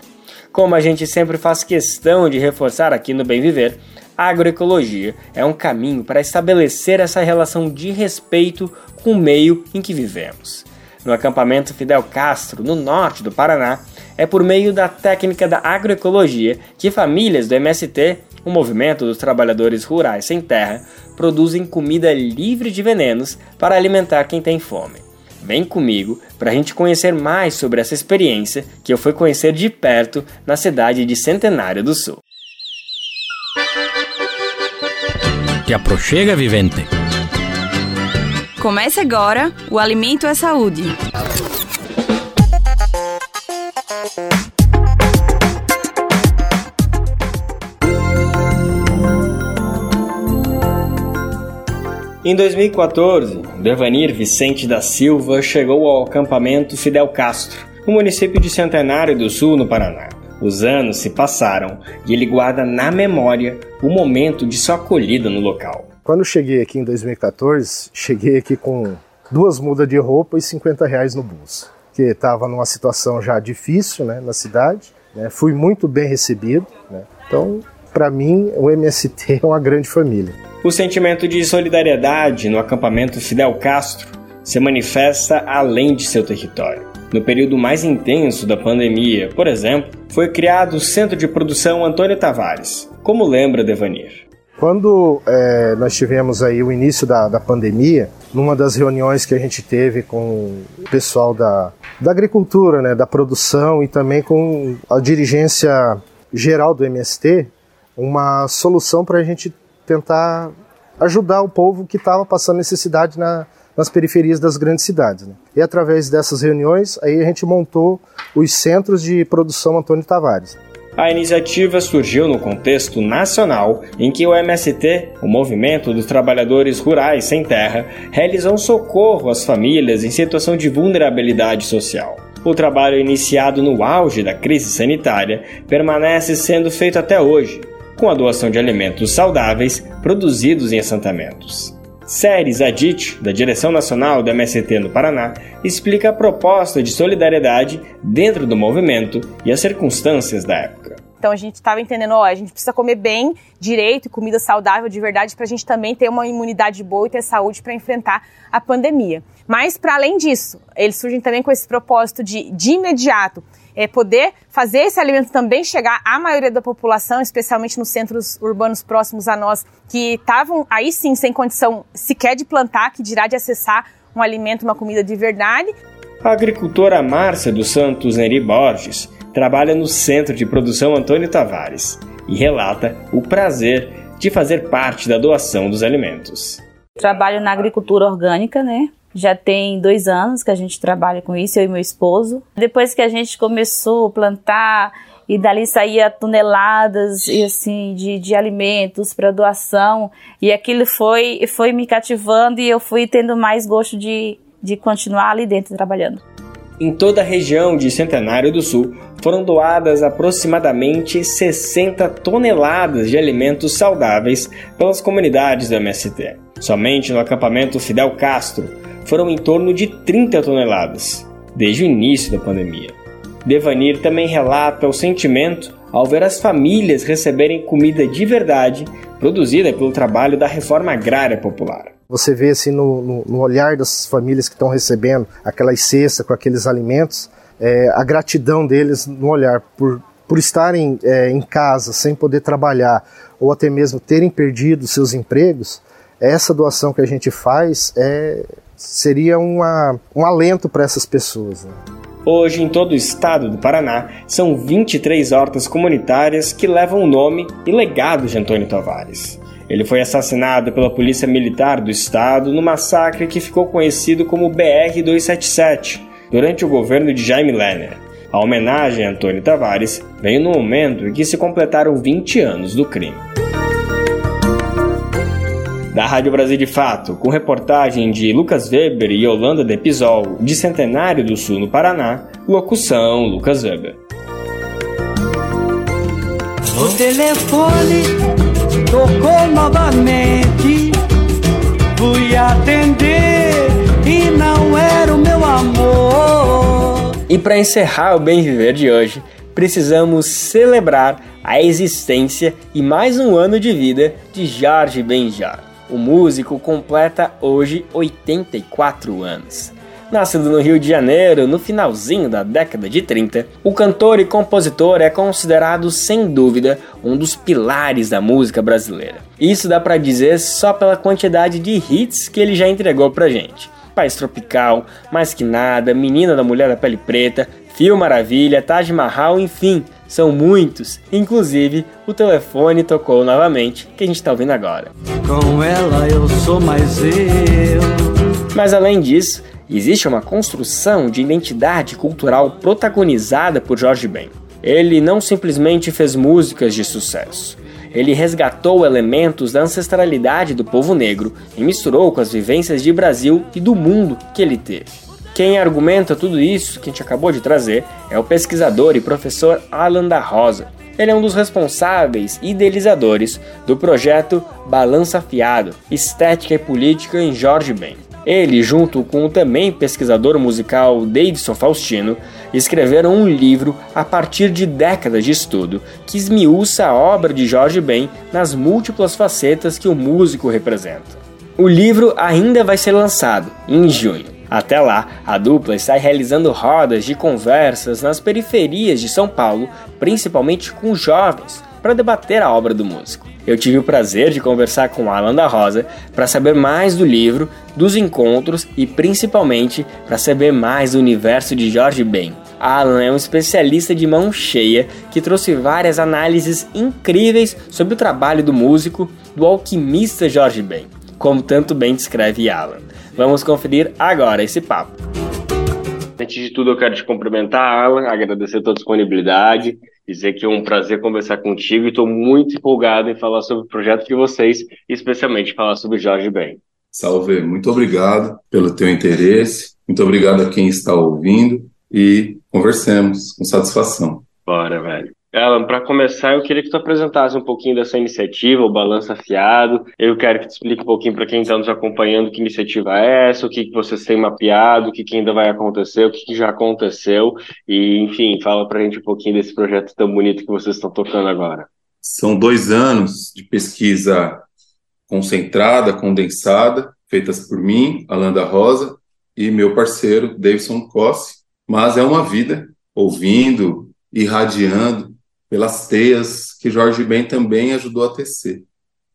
Speaker 2: Como a gente sempre faz questão de reforçar aqui no Bem Viver, a agroecologia é um caminho para estabelecer essa relação de respeito com o meio em que vivemos. No acampamento Fidel Castro, no norte do Paraná, é por meio da técnica da agroecologia que famílias do MST, o Movimento dos Trabalhadores Rurais Sem Terra, produzem comida livre de venenos para alimentar quem tem fome. Vem comigo para a gente conhecer mais sobre essa experiência que eu fui conhecer de perto na cidade de Centenário do Sul.
Speaker 14: Te aproxega, vivente.
Speaker 15: Comece agora o Alimento é Saúde.
Speaker 2: Em 2014, Devanir Vicente da Silva chegou ao acampamento Fidel Castro, no município de Centenário do Sul, no Paraná. Os anos se passaram e ele guarda na memória o momento de sua acolhida no local.
Speaker 16: Quando cheguei aqui em 2014, cheguei aqui com duas mudas de roupa e 50 reais no bolso, que estava numa situação já difícil né, na cidade. Né, fui muito bem recebido, né, então para mim o MST é uma grande família.
Speaker 2: O sentimento de solidariedade no acampamento Fidel Castro se manifesta além de seu território. No período mais intenso da pandemia, por exemplo, foi criado o Centro de Produção Antônio Tavares, como lembra Devanir.
Speaker 16: Quando é, nós tivemos aí o início da, da pandemia, numa das reuniões que a gente teve com o pessoal da, da agricultura, né, da produção e também com a dirigência geral do MST, uma solução para a gente tentar ajudar o povo que estava passando necessidade na, nas periferias das grandes cidades. Né? E através dessas reuniões, aí a gente montou os centros de produção Antônio Tavares.
Speaker 2: A iniciativa surgiu no contexto nacional em que o MST, o Movimento dos Trabalhadores Rurais Sem Terra, realizou um socorro às famílias em situação de vulnerabilidade social. O trabalho iniciado no auge da crise sanitária permanece sendo feito até hoje, com a doação de alimentos saudáveis produzidos em assentamentos. Séries Adit, da Direção Nacional do MST no Paraná, explica a proposta de solidariedade dentro do movimento e as circunstâncias da época.
Speaker 17: Então a gente estava entendendo, ó, a gente precisa comer bem, direito, comida saudável de verdade, para a gente também ter uma imunidade boa e ter saúde para enfrentar a pandemia. Mas para além disso, eles surgem também com esse propósito de, de imediato, é, poder fazer esse alimento também chegar à maioria da população, especialmente nos centros urbanos próximos a nós, que estavam aí sim sem condição sequer de plantar, que dirá de acessar um alimento, uma comida de verdade.
Speaker 2: A agricultora Márcia dos Santos Neri Borges trabalha no Centro de Produção Antônio Tavares e relata o prazer de fazer parte da doação dos alimentos.
Speaker 18: Trabalho na agricultura orgânica, né? Já tem dois anos que a gente trabalha com isso, eu e meu esposo. Depois que a gente começou a plantar e dali saía toneladas e assim de, de alimentos para doação e aquilo foi foi me cativando e eu fui tendo mais gosto de, de continuar ali dentro trabalhando.
Speaker 2: Em toda a região de Centenário do Sul foram doadas aproximadamente 60 toneladas de alimentos saudáveis pelas comunidades do MST. Somente no acampamento Fidel Castro foram em torno de 30 toneladas, desde o início da pandemia. Devanir também relata o sentimento ao ver as famílias receberem comida de verdade produzida pelo trabalho da reforma agrária popular.
Speaker 16: Você vê assim no, no, no olhar das famílias que estão recebendo aquelas cestas com aqueles alimentos, é, a gratidão deles no olhar por, por estarem é, em casa sem poder trabalhar ou até mesmo terem perdido seus empregos. Essa doação que a gente faz é, seria uma, um alento para essas pessoas. Né?
Speaker 2: Hoje, em todo o estado do Paraná, são 23 hortas comunitárias que levam o nome e legado de Antônio Tavares. Ele foi assassinado pela Polícia Militar do Estado no massacre que ficou conhecido como BR-277, durante o governo de Jaime Lerner. A homenagem a Antônio Tavares veio no momento em que se completaram 20 anos do crime da Rádio Brasil de Fato, com reportagem de Lucas Weber e Yolanda Depisol, de Centenário do Sul, no Paraná, locução Lucas Weber.
Speaker 19: O telefone tocou novamente, fui atender e não era o meu amor.
Speaker 2: E para encerrar o Bem Viver de hoje, precisamos celebrar a existência e mais um ano de vida de Jorge Benjor. O músico completa hoje 84 anos. Nascido no Rio de Janeiro no finalzinho da década de 30, o cantor e compositor é considerado sem dúvida um dos pilares da música brasileira. Isso dá para dizer só pela quantidade de hits que ele já entregou pra gente. País Tropical, Mais Que Nada, Menina da Mulher da Pele Preta, Fio Maravilha, Taj Mahal, enfim, são muitos. Inclusive, o telefone tocou novamente, que a gente está ouvindo agora.
Speaker 19: Com ela eu sou mais eu.
Speaker 2: Mas além disso, existe uma construção de identidade cultural protagonizada por Jorge Ben. Ele não simplesmente fez músicas de sucesso. Ele resgatou elementos da ancestralidade do povo negro e misturou com as vivências de Brasil e do mundo que ele teve. Quem argumenta tudo isso que a gente acabou de trazer é o pesquisador e professor Alan da Rosa. Ele é um dos responsáveis idealizadores do projeto Balança Fiado, Estética e Política em Jorge Ben. Ele, junto com o também pesquisador musical Davidson Faustino, escreveram um livro a partir de décadas de estudo que esmiuça a obra de Jorge Ben nas múltiplas facetas que o músico representa. O livro ainda vai ser lançado em junho. Até lá, a dupla está realizando rodas de conversas nas periferias de São Paulo, principalmente com jovens, para debater a obra do músico. Eu tive o prazer de conversar com Alan da Rosa para saber mais do livro, dos encontros e principalmente para saber mais do universo de Jorge Ben. Alan é um especialista de mão cheia que trouxe várias análises incríveis sobre o trabalho do músico, do alquimista Jorge Ben, como tanto bem descreve Alan. Vamos conferir agora esse papo. Antes de tudo, eu quero te cumprimentar, Alan, agradecer a tua disponibilidade dizer que é um prazer conversar contigo e estou muito empolgado em falar sobre o projeto de vocês especialmente falar sobre Jorge Ben.
Speaker 20: Salve, muito obrigado pelo teu interesse, muito obrigado a quem está ouvindo e conversemos com satisfação.
Speaker 2: Bora, velho. Alan, para começar, eu queria que tu apresentasse um pouquinho dessa iniciativa, o Balanço Afiado. Eu quero que tu explique um pouquinho para quem está nos acompanhando que iniciativa é essa, o que, que vocês têm mapeado, o que, que ainda vai acontecer, o que, que já aconteceu. E, enfim, fala para a gente um pouquinho desse projeto tão bonito que vocês estão tocando agora.
Speaker 20: São dois anos de pesquisa concentrada, condensada, feitas por mim, Alan da Rosa, e meu parceiro, Davidson Cossi. Mas é uma vida ouvindo, irradiando, pelas teias que Jorge Ben também ajudou a tecer,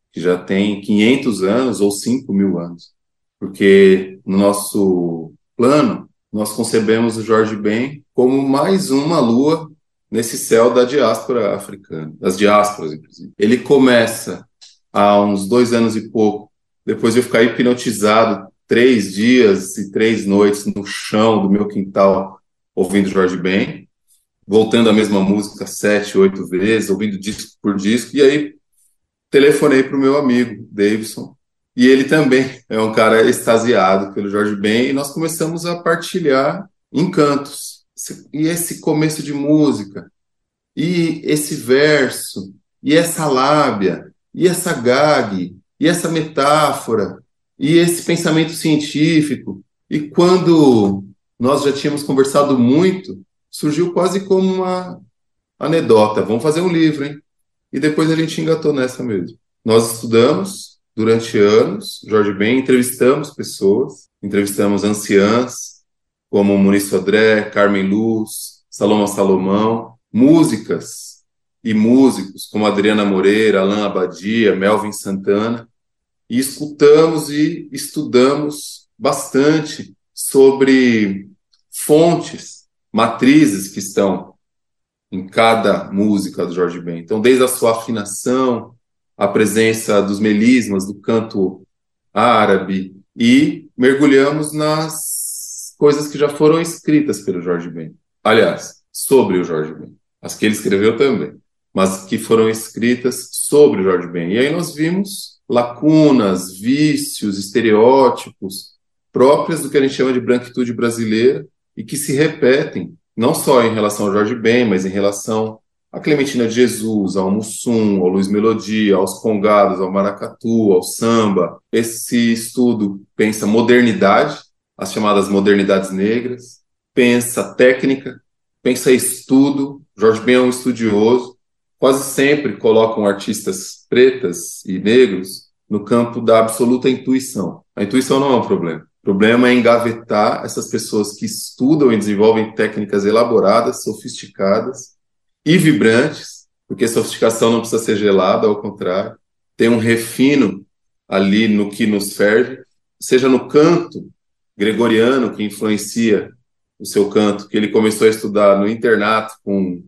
Speaker 20: que já tem 500 anos ou 5 mil anos. Porque no nosso plano, nós concebemos o Jorge Ben como mais uma lua nesse céu da diáspora africana, das diásporas, inclusive. Ele começa há uns dois anos e pouco, depois de eu ficar hipnotizado três dias e três noites no chão do meu quintal ouvindo Jorge Ben, voltando a mesma música sete, oito vezes, ouvindo disco por disco, e aí telefonei para o meu amigo, Davidson, e ele também é um cara extasiado pelo Jorge Ben, e nós começamos a partilhar encantos. E esse começo de música, e esse verso, e essa lábia, e essa gag, e essa metáfora, e esse pensamento científico. E quando nós já tínhamos conversado muito, surgiu quase como uma anedota. Vamos fazer um livro, hein? E depois a gente engatou nessa mesmo. Nós estudamos durante anos, Jorge Ben, entrevistamos pessoas, entrevistamos anciãs, como Muniz Sodré, Carmen Luz, Salomão Salomão, músicas e músicos como Adriana Moreira, Alain Abadia, Melvin Santana, e escutamos e estudamos bastante sobre fontes matrizes que estão em cada música do Jorge Ben. Então, desde a sua afinação, a presença dos melismas, do canto árabe, e mergulhamos nas coisas que já foram escritas pelo Jorge Ben. Aliás, sobre o Jorge Ben. As que ele escreveu também, mas que foram escritas sobre o Jorge Ben. E aí nós vimos lacunas, vícios, estereótipos próprias do que a gente chama de branquitude brasileira, e que se repetem, não só em relação ao Jorge Ben, mas em relação à Clementina de Jesus, ao Mussum, ao Luiz Melodia, aos congados, ao maracatu, ao samba. Esse estudo pensa modernidade, as chamadas modernidades negras, pensa técnica, pensa estudo. Jorge Ben é um estudioso, quase sempre colocam artistas pretas e negros no campo da absoluta intuição. A intuição não é um problema. O problema é engavetar essas pessoas que estudam e desenvolvem técnicas elaboradas, sofisticadas e vibrantes, porque sofisticação não precisa ser gelada, ao contrário, tem um refino ali no que nos ferve, seja no canto gregoriano que influencia o seu canto, que ele começou a estudar no internato com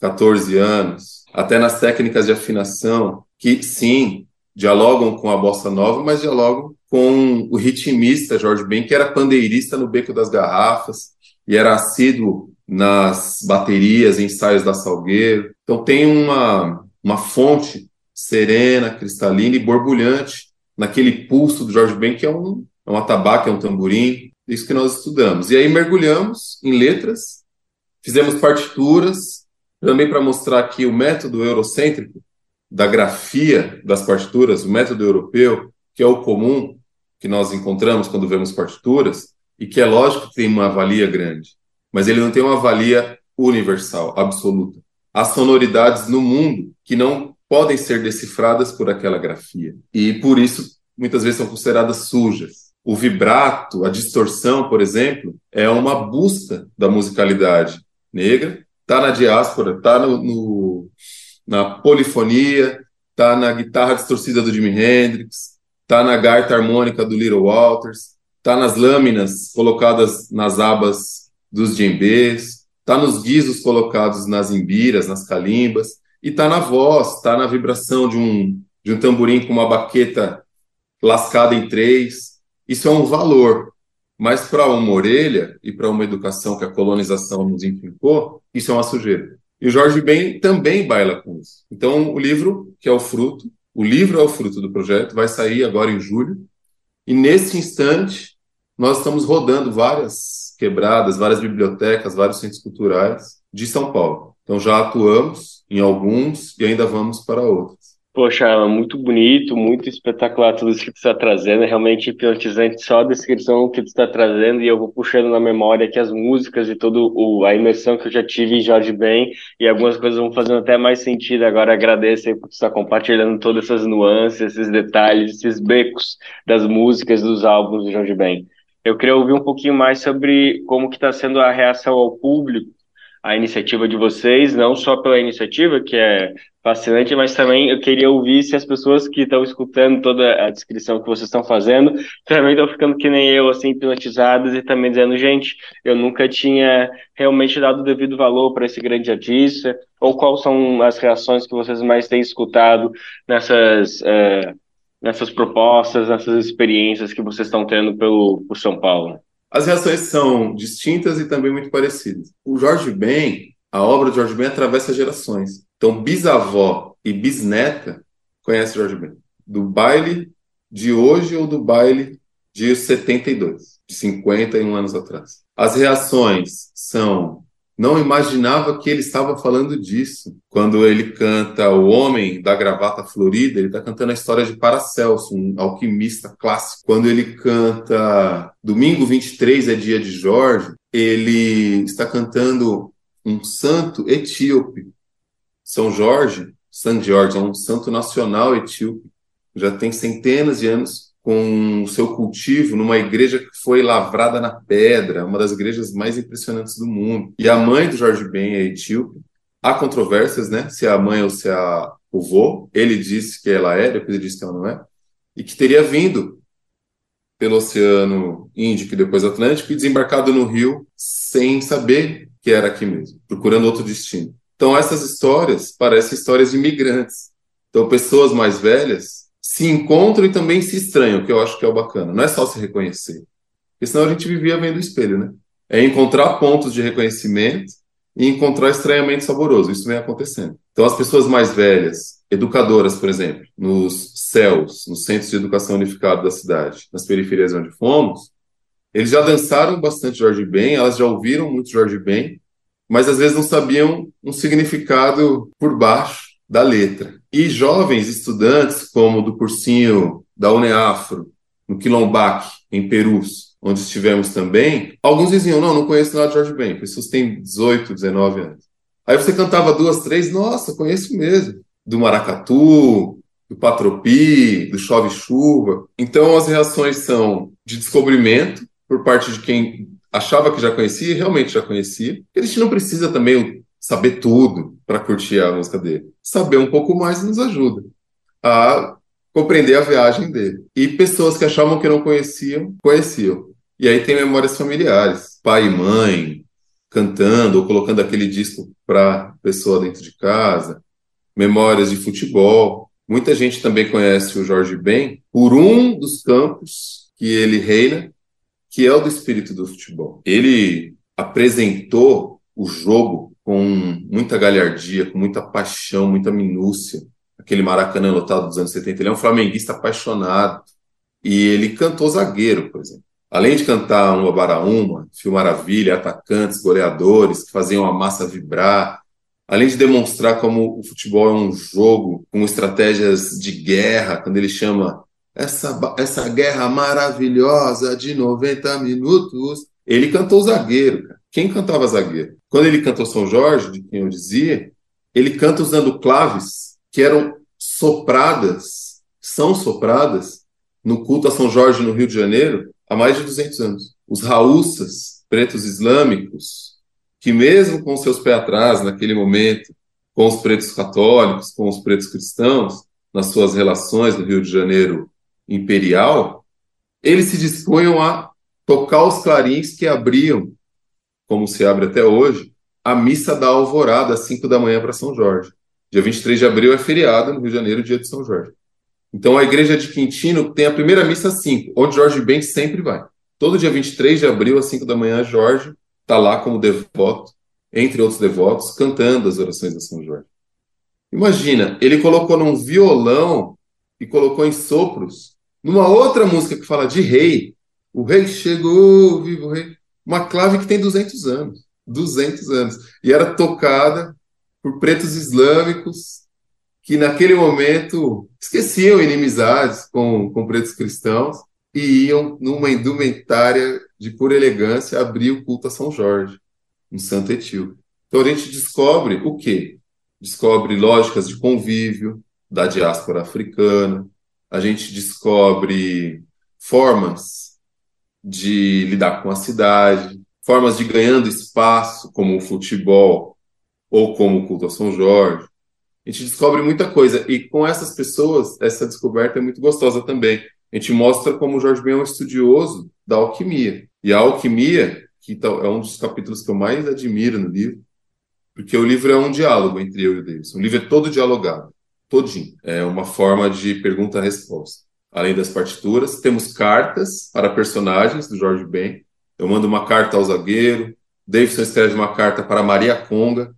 Speaker 20: 14 anos, até nas técnicas de afinação, que sim, dialogam com a bossa nova, mas dialogam com o ritmista Jorge Ben, que era pandeirista no Beco das Garrafas e era assíduo nas baterias, ensaios da Salgueiro. Então tem uma, uma fonte serena, cristalina e borbulhante naquele pulso do Jorge Ben, que é um, é um atabaque, é um tamborim, isso que nós estudamos. E aí mergulhamos em letras, fizemos partituras, também para mostrar aqui o método eurocêntrico da grafia das partituras, o método europeu, que é o comum que nós encontramos quando vemos partituras, e que é lógico que tem uma valia grande, mas ele não tem uma valia universal, absoluta. Há sonoridades no mundo que não podem ser decifradas por aquela grafia, e por isso muitas vezes são consideradas sujas. O vibrato, a distorção, por exemplo, é uma busca da musicalidade negra, está na diáspora, está no, no, na polifonia, está na guitarra distorcida do Jimi Hendrix, está na gaita harmônica do Little Walters, está nas lâminas colocadas nas abas dos djembês, está nos guizos colocados nas imbiras, nas calimbas, e está na voz, está na vibração de um, de um tamborim com uma baqueta lascada em três. Isso é um valor. Mas para uma orelha e para uma educação que a colonização nos inculcou, isso é uma sujeira. E o Jorge Ben também baila com isso. Então, o livro, que é o fruto, o livro é o fruto do projeto, vai sair agora em julho. E nesse instante, nós estamos rodando várias quebradas, várias bibliotecas, vários centros culturais de São Paulo. Então, já atuamos em alguns e ainda vamos para outros.
Speaker 2: Poxa, muito bonito, muito espetacular tudo isso que tu está trazendo, é realmente hipnotizante só a descrição que tu está trazendo e eu vou puxando na memória aqui as músicas e toda a imersão que eu já tive em Jorge Ben e algumas coisas vão fazendo até mais sentido. Agora agradeço aí por estar compartilhando todas essas nuances, esses detalhes, esses becos das músicas dos álbuns do Jorge Ben. Eu queria ouvir um pouquinho mais sobre como que está sendo a reação ao público a iniciativa de vocês, não só pela iniciativa, que é fascinante, mas também eu queria ouvir se as pessoas que estão escutando toda a descrição que vocês estão fazendo também estão ficando que nem eu, assim, hipnotizadas e também dizendo, gente, eu nunca tinha realmente dado o devido valor para esse grande artista, ou quais são as reações que vocês mais têm escutado nessas, é, nessas propostas, nessas experiências que vocês estão tendo pelo por São Paulo?
Speaker 20: As reações são distintas e também muito parecidas. O Jorge Ben, a obra de Jorge Ben atravessa gerações. Então, bisavó e bisneta conhecem Jorge Ben. Do baile de hoje ou do baile de 72, de 51 anos atrás. As reações são não imaginava que ele estava falando disso. Quando ele canta O Homem da Gravata Florida, ele está cantando a história de Paracelso, um alquimista clássico. Quando ele canta Domingo 23 é dia de Jorge, ele está cantando um santo etíope. São Jorge, San Jorge, é um santo nacional etíope. Já tem centenas de anos com o seu cultivo numa igreja que foi lavrada na pedra, uma das igrejas mais impressionantes do mundo. E a mãe do Jorge Ben é etíope. Há controvérsias, né? Se é a mãe ou se é a, o. Ele disse que ela é, depois ele disse que ela não é. E que teria vindo pelo Oceano Índico e depois Atlântico e desembarcado no Rio sem saber que era aqui mesmo, procurando outro destino. Então essas histórias parecem histórias de imigrantes. Então pessoas mais velhas se encontram e também se estranham, que eu acho que é o bacana. Não é só se reconhecer. Porque senão a gente vivia vendo o espelho, né? É encontrar pontos de reconhecimento e encontrar estranhamento saboroso. Isso vem acontecendo. Então, as pessoas mais velhas, educadoras, por exemplo, nos CELs, nos Centros de Educação Unificado da cidade, nas periferias onde fomos, eles já dançaram bastante Jorge Ben, elas já ouviram muito Jorge Ben, mas às vezes não sabiam um significado por baixo da letra. E jovens estudantes, como do cursinho da Uneafro, no Quilombac, em Perus, onde estivemos também, alguns diziam, não, não conheço nada de Jorge Ben, pessoas têm 18, 19 anos. Aí você cantava duas, três, nossa, conheço mesmo. Do maracatu, do patropi, do chove-chuva. Então as reações são de descobrimento por parte de quem achava que já conhecia realmente já conhecia. A gente não precisa também saber tudo para curtir a música dele. Saber um pouco mais nos ajuda a compreender a viagem dele. E pessoas que achavam que não conheciam, conheciam. E aí tem memórias familiares, pai e mãe cantando ou colocando aquele disco para pessoa dentro de casa, memórias de futebol. Muita gente também conhece o Jorge Ben por um dos campos que ele reina, que é o do espírito do futebol. Ele apresentou o jogo com muita galhardia, com muita paixão, muita minúcia, aquele Maracanã lotado dos anos 70. Ele é um flamenguista apaixonado. E ele cantou zagueiro, por exemplo. Além de cantar uma Baraúma, Fio Maravilha, atacantes, goleadores, que faziam a massa vibrar, além de demonstrar como o futebol é um jogo com estratégias de guerra, quando ele chama essa, essa guerra maravilhosa de 90 minutos, ele cantou zagueiro. Cara. Quem cantava zagueiro? Quando ele cantou São Jorge, de quem eu dizia, ele canta usando claves que eram sopradas, são sopradas, no culto a São Jorge, no Rio de Janeiro, há mais de 200 anos. Os raúças, pretos islâmicos, que mesmo com seus pés atrás, naquele momento, com os pretos católicos, com os pretos cristãos, nas suas relações no Rio de Janeiro imperial, eles se dispunham a tocar os clarins que abriam, como se abre até hoje, a missa da alvorada às 5 da manhã para São Jorge. Dia 23 de abril é feriado no Rio de Janeiro, dia de São Jorge. Então a igreja de Quintino tem a primeira missa às 5, onde Jorge Ben sempre vai. Todo dia 23 de abril, às 5 da manhã, Jorge está lá como devoto, entre outros devotos, cantando as orações de São Jorge. Imagina, ele colocou num violão e colocou em sopros, numa outra música que fala de rei. O rei chegou, vivo rei. Uma clave que tem 200 anos. 200 anos. E era tocada por pretos islâmicos que naquele momento esqueciam inimizades com, com pretos cristãos e iam numa indumentária de pura elegância abrir o culto a São Jorge, em Santo Etil. Então a gente descobre o quê? Descobre lógicas de convívio da diáspora africana, a gente descobre formas de lidar com a cidade, formas de ganhando espaço, como o futebol ou como o culto a São Jorge. A gente descobre muita coisa. E com essas pessoas, essa descoberta é muito gostosa também. A gente mostra como o Jorge Ben é um estudioso da alquimia. E a alquimia, que tá, é um dos capítulos que eu mais admiro no livro, porque o livro é um diálogo entre eu e o Davidson. O livro é todo dialogado, todinho. É uma forma de pergunta-resposta. Além das partituras, temos cartas para personagens do Jorge Ben. Eu mando uma carta ao zagueiro, Davidson escreve uma carta para Maria Conga,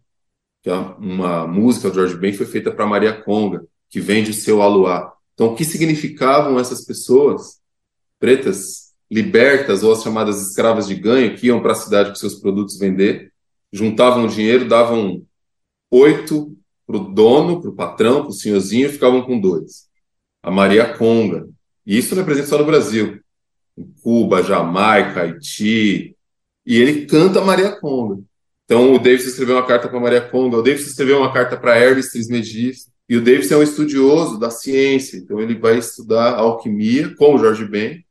Speaker 20: que é uma música do George Ben foi feita para Maria Conga, que vende o seu aluá. Então, o que significavam essas pessoas pretas, libertas ou as chamadas escravas de ganho, que iam para a cidade com seus produtos vender, juntavam dinheiro, davam oito para o dono, para o patrão, para o senhorzinho, e ficavam com dois. A Maria Conga. E isso não é presente só no Brasil. Em Cuba, Jamaica, Haiti. E ele canta Maria Conga. Então, o Davis escreveu uma carta para Maria Conga, o Davis escreveu uma carta para Hermes Trismegisto, e o Davis é um estudioso da ciência, então ele vai estudar alquimia com o Jorge Ben,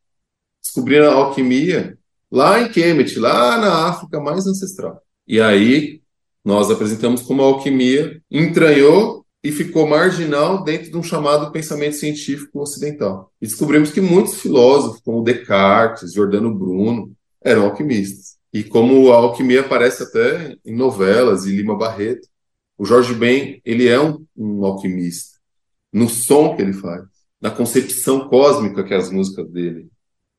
Speaker 20: descobrindo a alquimia lá em Kemet, lá na África mais ancestral. E aí nós apresentamos como a alquimia entranhou e ficou marginal dentro de um chamado pensamento científico ocidental. E descobrimos que muitos filósofos, como Descartes, Giordano Bruno, eram alquimistas. E como a alquimia aparece até em novelas, e Lima Barreto, o Jorge Ben, ele é um, um alquimista. No som que ele faz, na concepção cósmica que as músicas dele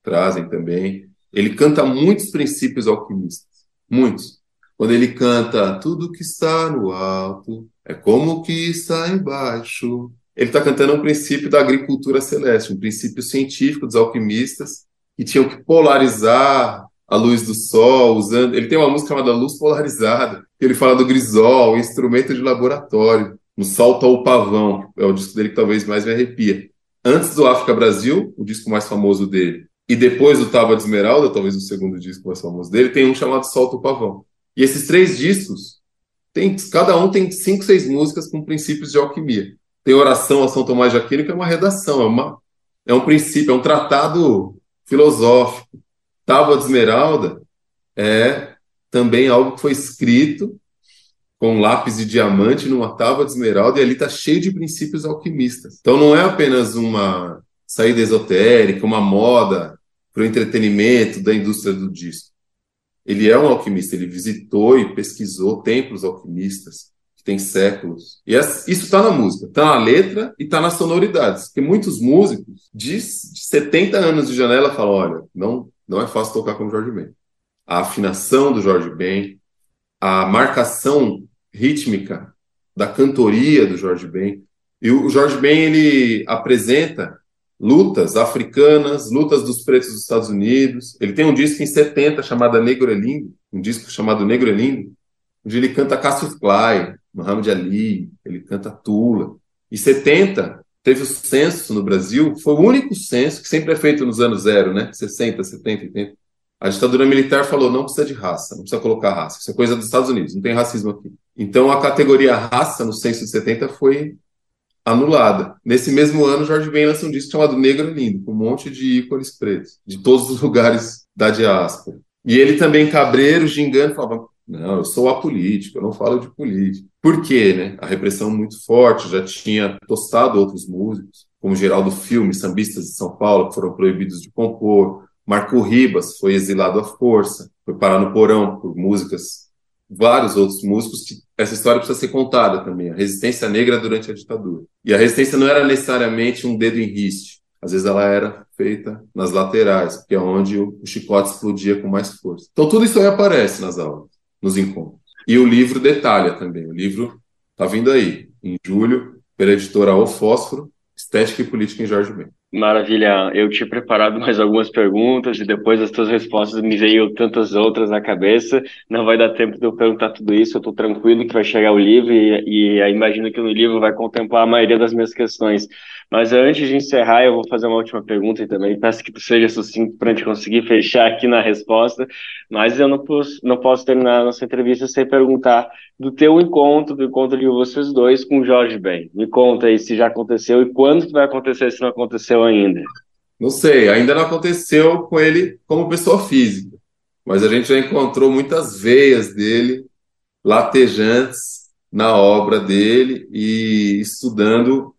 Speaker 20: trazem também. Ele canta muitos princípios alquimistas, muitos. Quando ele canta tudo que está no alto é como que está embaixo. Ele está cantando um princípio da agricultura celeste, um princípio científico dos alquimistas que tinham que polarizar a luz do sol, usando. Ele tem uma música chamada Luz Polarizada, que ele fala do grisol, instrumento de laboratório, no Salto ao Pavão, é o disco dele que talvez mais me arrepia. Antes do África Brasil, o disco mais famoso dele, e depois do Tava de Esmeralda, talvez o segundo disco mais famoso dele, tem um chamado Salto ao Pavão. E esses três discos tem, cada um tem cinco, seis músicas com princípios de alquimia. Tem oração a São Tomás de Aquino, que é uma redação, é, uma, é um princípio, é um tratado filosófico. Tábua de Esmeralda é também algo que foi escrito com lápis de diamante numa tábua de esmeralda e ali está cheio de princípios alquimistas. Então não é apenas uma saída esotérica, uma moda para o entretenimento da indústria do disco. Ele é um alquimista, ele visitou e pesquisou templos alquimistas que têm séculos. E isso está na música, está na letra e está nas sonoridades. Porque muitos músicos de 70 anos de janela falam: olha, não, não é fácil tocar como Jorge Ben. A afinação do Jorge Ben, a marcação rítmica da cantoria do Jorge Ben. E o Jorge Ben ele apresenta lutas africanas, lutas dos pretos dos Estados Unidos. Ele tem um disco em 70 chamado Negro é Lindo, um disco chamado Negro é Lindo, onde ele canta Cassius Clay, Muhammad Ali, ele canta Tula. E 70 teve o censo no Brasil, foi o único censo que sempre é feito nos anos zero, né? 60, 70, 80. A ditadura militar falou: não precisa de raça, não precisa colocar raça. Isso é coisa dos Estados Unidos, não tem racismo aqui. Então a categoria raça no censo de 70 foi anulada. Nesse mesmo ano, Jorge Ben lança um disco chamado Negro Lindo, com um monte de ícones pretos, de todos os lugares da diáspora. E ele também, cabreiro, gingando, falava: não, eu sou apolítico, eu não falo de política. Por quê, né? A repressão muito forte, já tinha tostado outros músicos, como Geraldo Filme, sambistas de São Paulo, que foram proibidos de compor. Marco Ribas foi exilado à força, foi parar no porão por músicas vários outros músicos que essa história precisa ser contada também, a resistência negra durante a ditadura. E a resistência não era necessariamente um dedo em riste, às vezes ela era feita nas laterais, que é onde o chicote explodia com mais força. Então tudo isso aí aparece nas aulas, nos encontros. E o livro detalha também, o livro está vindo aí, em julho, pela editora O Fósforo, Estética e Política em Jorge Ben.
Speaker 2: Maravilha, eu tinha preparado mais algumas perguntas e depois das tuas respostas me veio tantas outras na cabeça. Não vai dar tempo de eu perguntar tudo isso, eu estou tranquilo que vai chegar o livro e, e imagino que no livro vai contemplar a maioria das minhas questões. Mas antes de encerrar, eu vou fazer uma última pergunta e também peço que tu seja sucinto para a gente conseguir fechar aqui na resposta. Mas eu não posso, não posso terminar a nossa entrevista sem perguntar do teu encontro, do encontro de vocês dois com o Jorge Ben. Me conta aí se já aconteceu e quando que vai acontecer se não aconteceu ainda.
Speaker 20: Não sei, ainda não aconteceu com ele como pessoa física, mas a gente já encontrou muitas veias dele latejantes na obra dele e estudando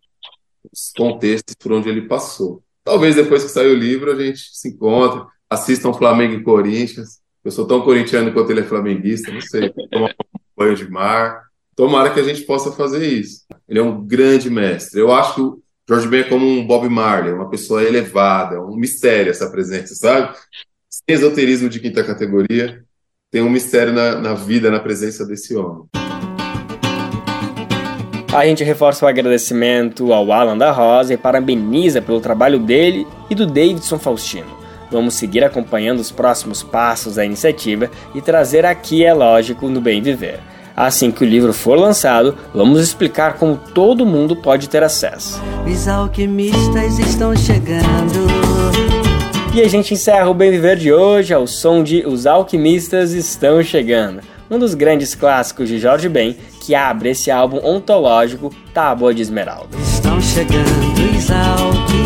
Speaker 20: os contextos por onde ele passou. Talvez depois que sair o livro a gente se encontre, assistam Flamengo e Corinthians. Eu sou tão corintiano quanto ele é flamenguista, não sei, tomar um banho de mar. Tomara que a gente possa fazer isso. Ele é um grande mestre. Eu acho George Ben é como um Bob Marley, uma pessoa elevada, um mistério essa presença, sabe? Sem esoterismo de quinta categoria, tem um mistério na, na vida, na presença desse homem.
Speaker 2: A gente reforça o agradecimento ao Alan da Rosa e parabeniza pelo trabalho dele e do Davidson Faustino. Vamos seguir acompanhando os próximos passos da iniciativa e trazer aqui, é lógico, no Bem Viver. Assim que o livro for lançado, vamos explicar como todo mundo pode ter acesso.
Speaker 19: Os alquimistas estão chegando.
Speaker 2: E a gente encerra o Bem Viver de hoje ao som de Os Alquimistas Estão Chegando, um dos grandes clássicos de Jorge Ben, que abre esse álbum ontológico Tábua de Esmeralda.
Speaker 19: Estão chegando os alquimistas.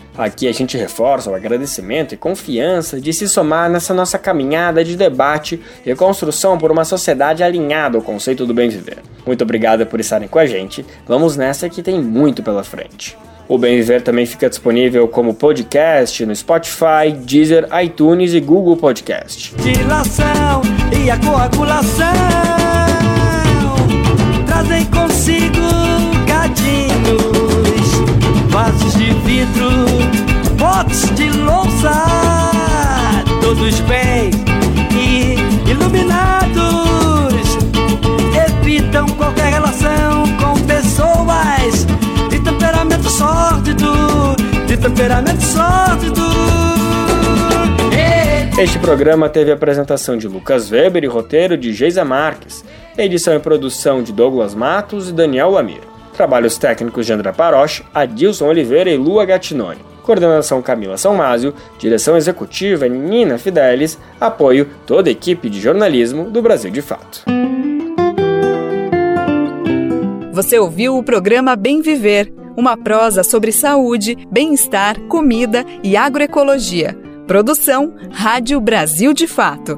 Speaker 2: Aqui a gente reforça o agradecimento e confiança de se somar nessa nossa caminhada de debate e construção por uma sociedade alinhada ao conceito do bem viver. Muito obrigado por estarem com a gente. Vamos nessa que tem muito pela frente. O Bem Viver também fica disponível como podcast no Spotify, Deezer, iTunes e Google Podcast.
Speaker 19: Dilação e a coagulação trazem consigo de vidro, potes de louça, todos bem e iluminados. Evitam qualquer relação com pessoas de temperamento temperamento sórdido.
Speaker 2: Este programa teve apresentação de Lucas Weber e roteiro de Geisa Marques, edição e produção de Douglas Matos e Daniel Lamir. Trabalhos técnicos de André Paroche, Adilson Oliveira e Lua Gattinoni. Coordenação Camila São Másio, direção executiva Nina Fidelis, apoio toda a equipe de jornalismo do Brasil de Fato.
Speaker 1: Você ouviu o programa Bem Viver, uma prosa sobre saúde, bem-estar, comida e agroecologia. Produção Rádio Brasil de Fato.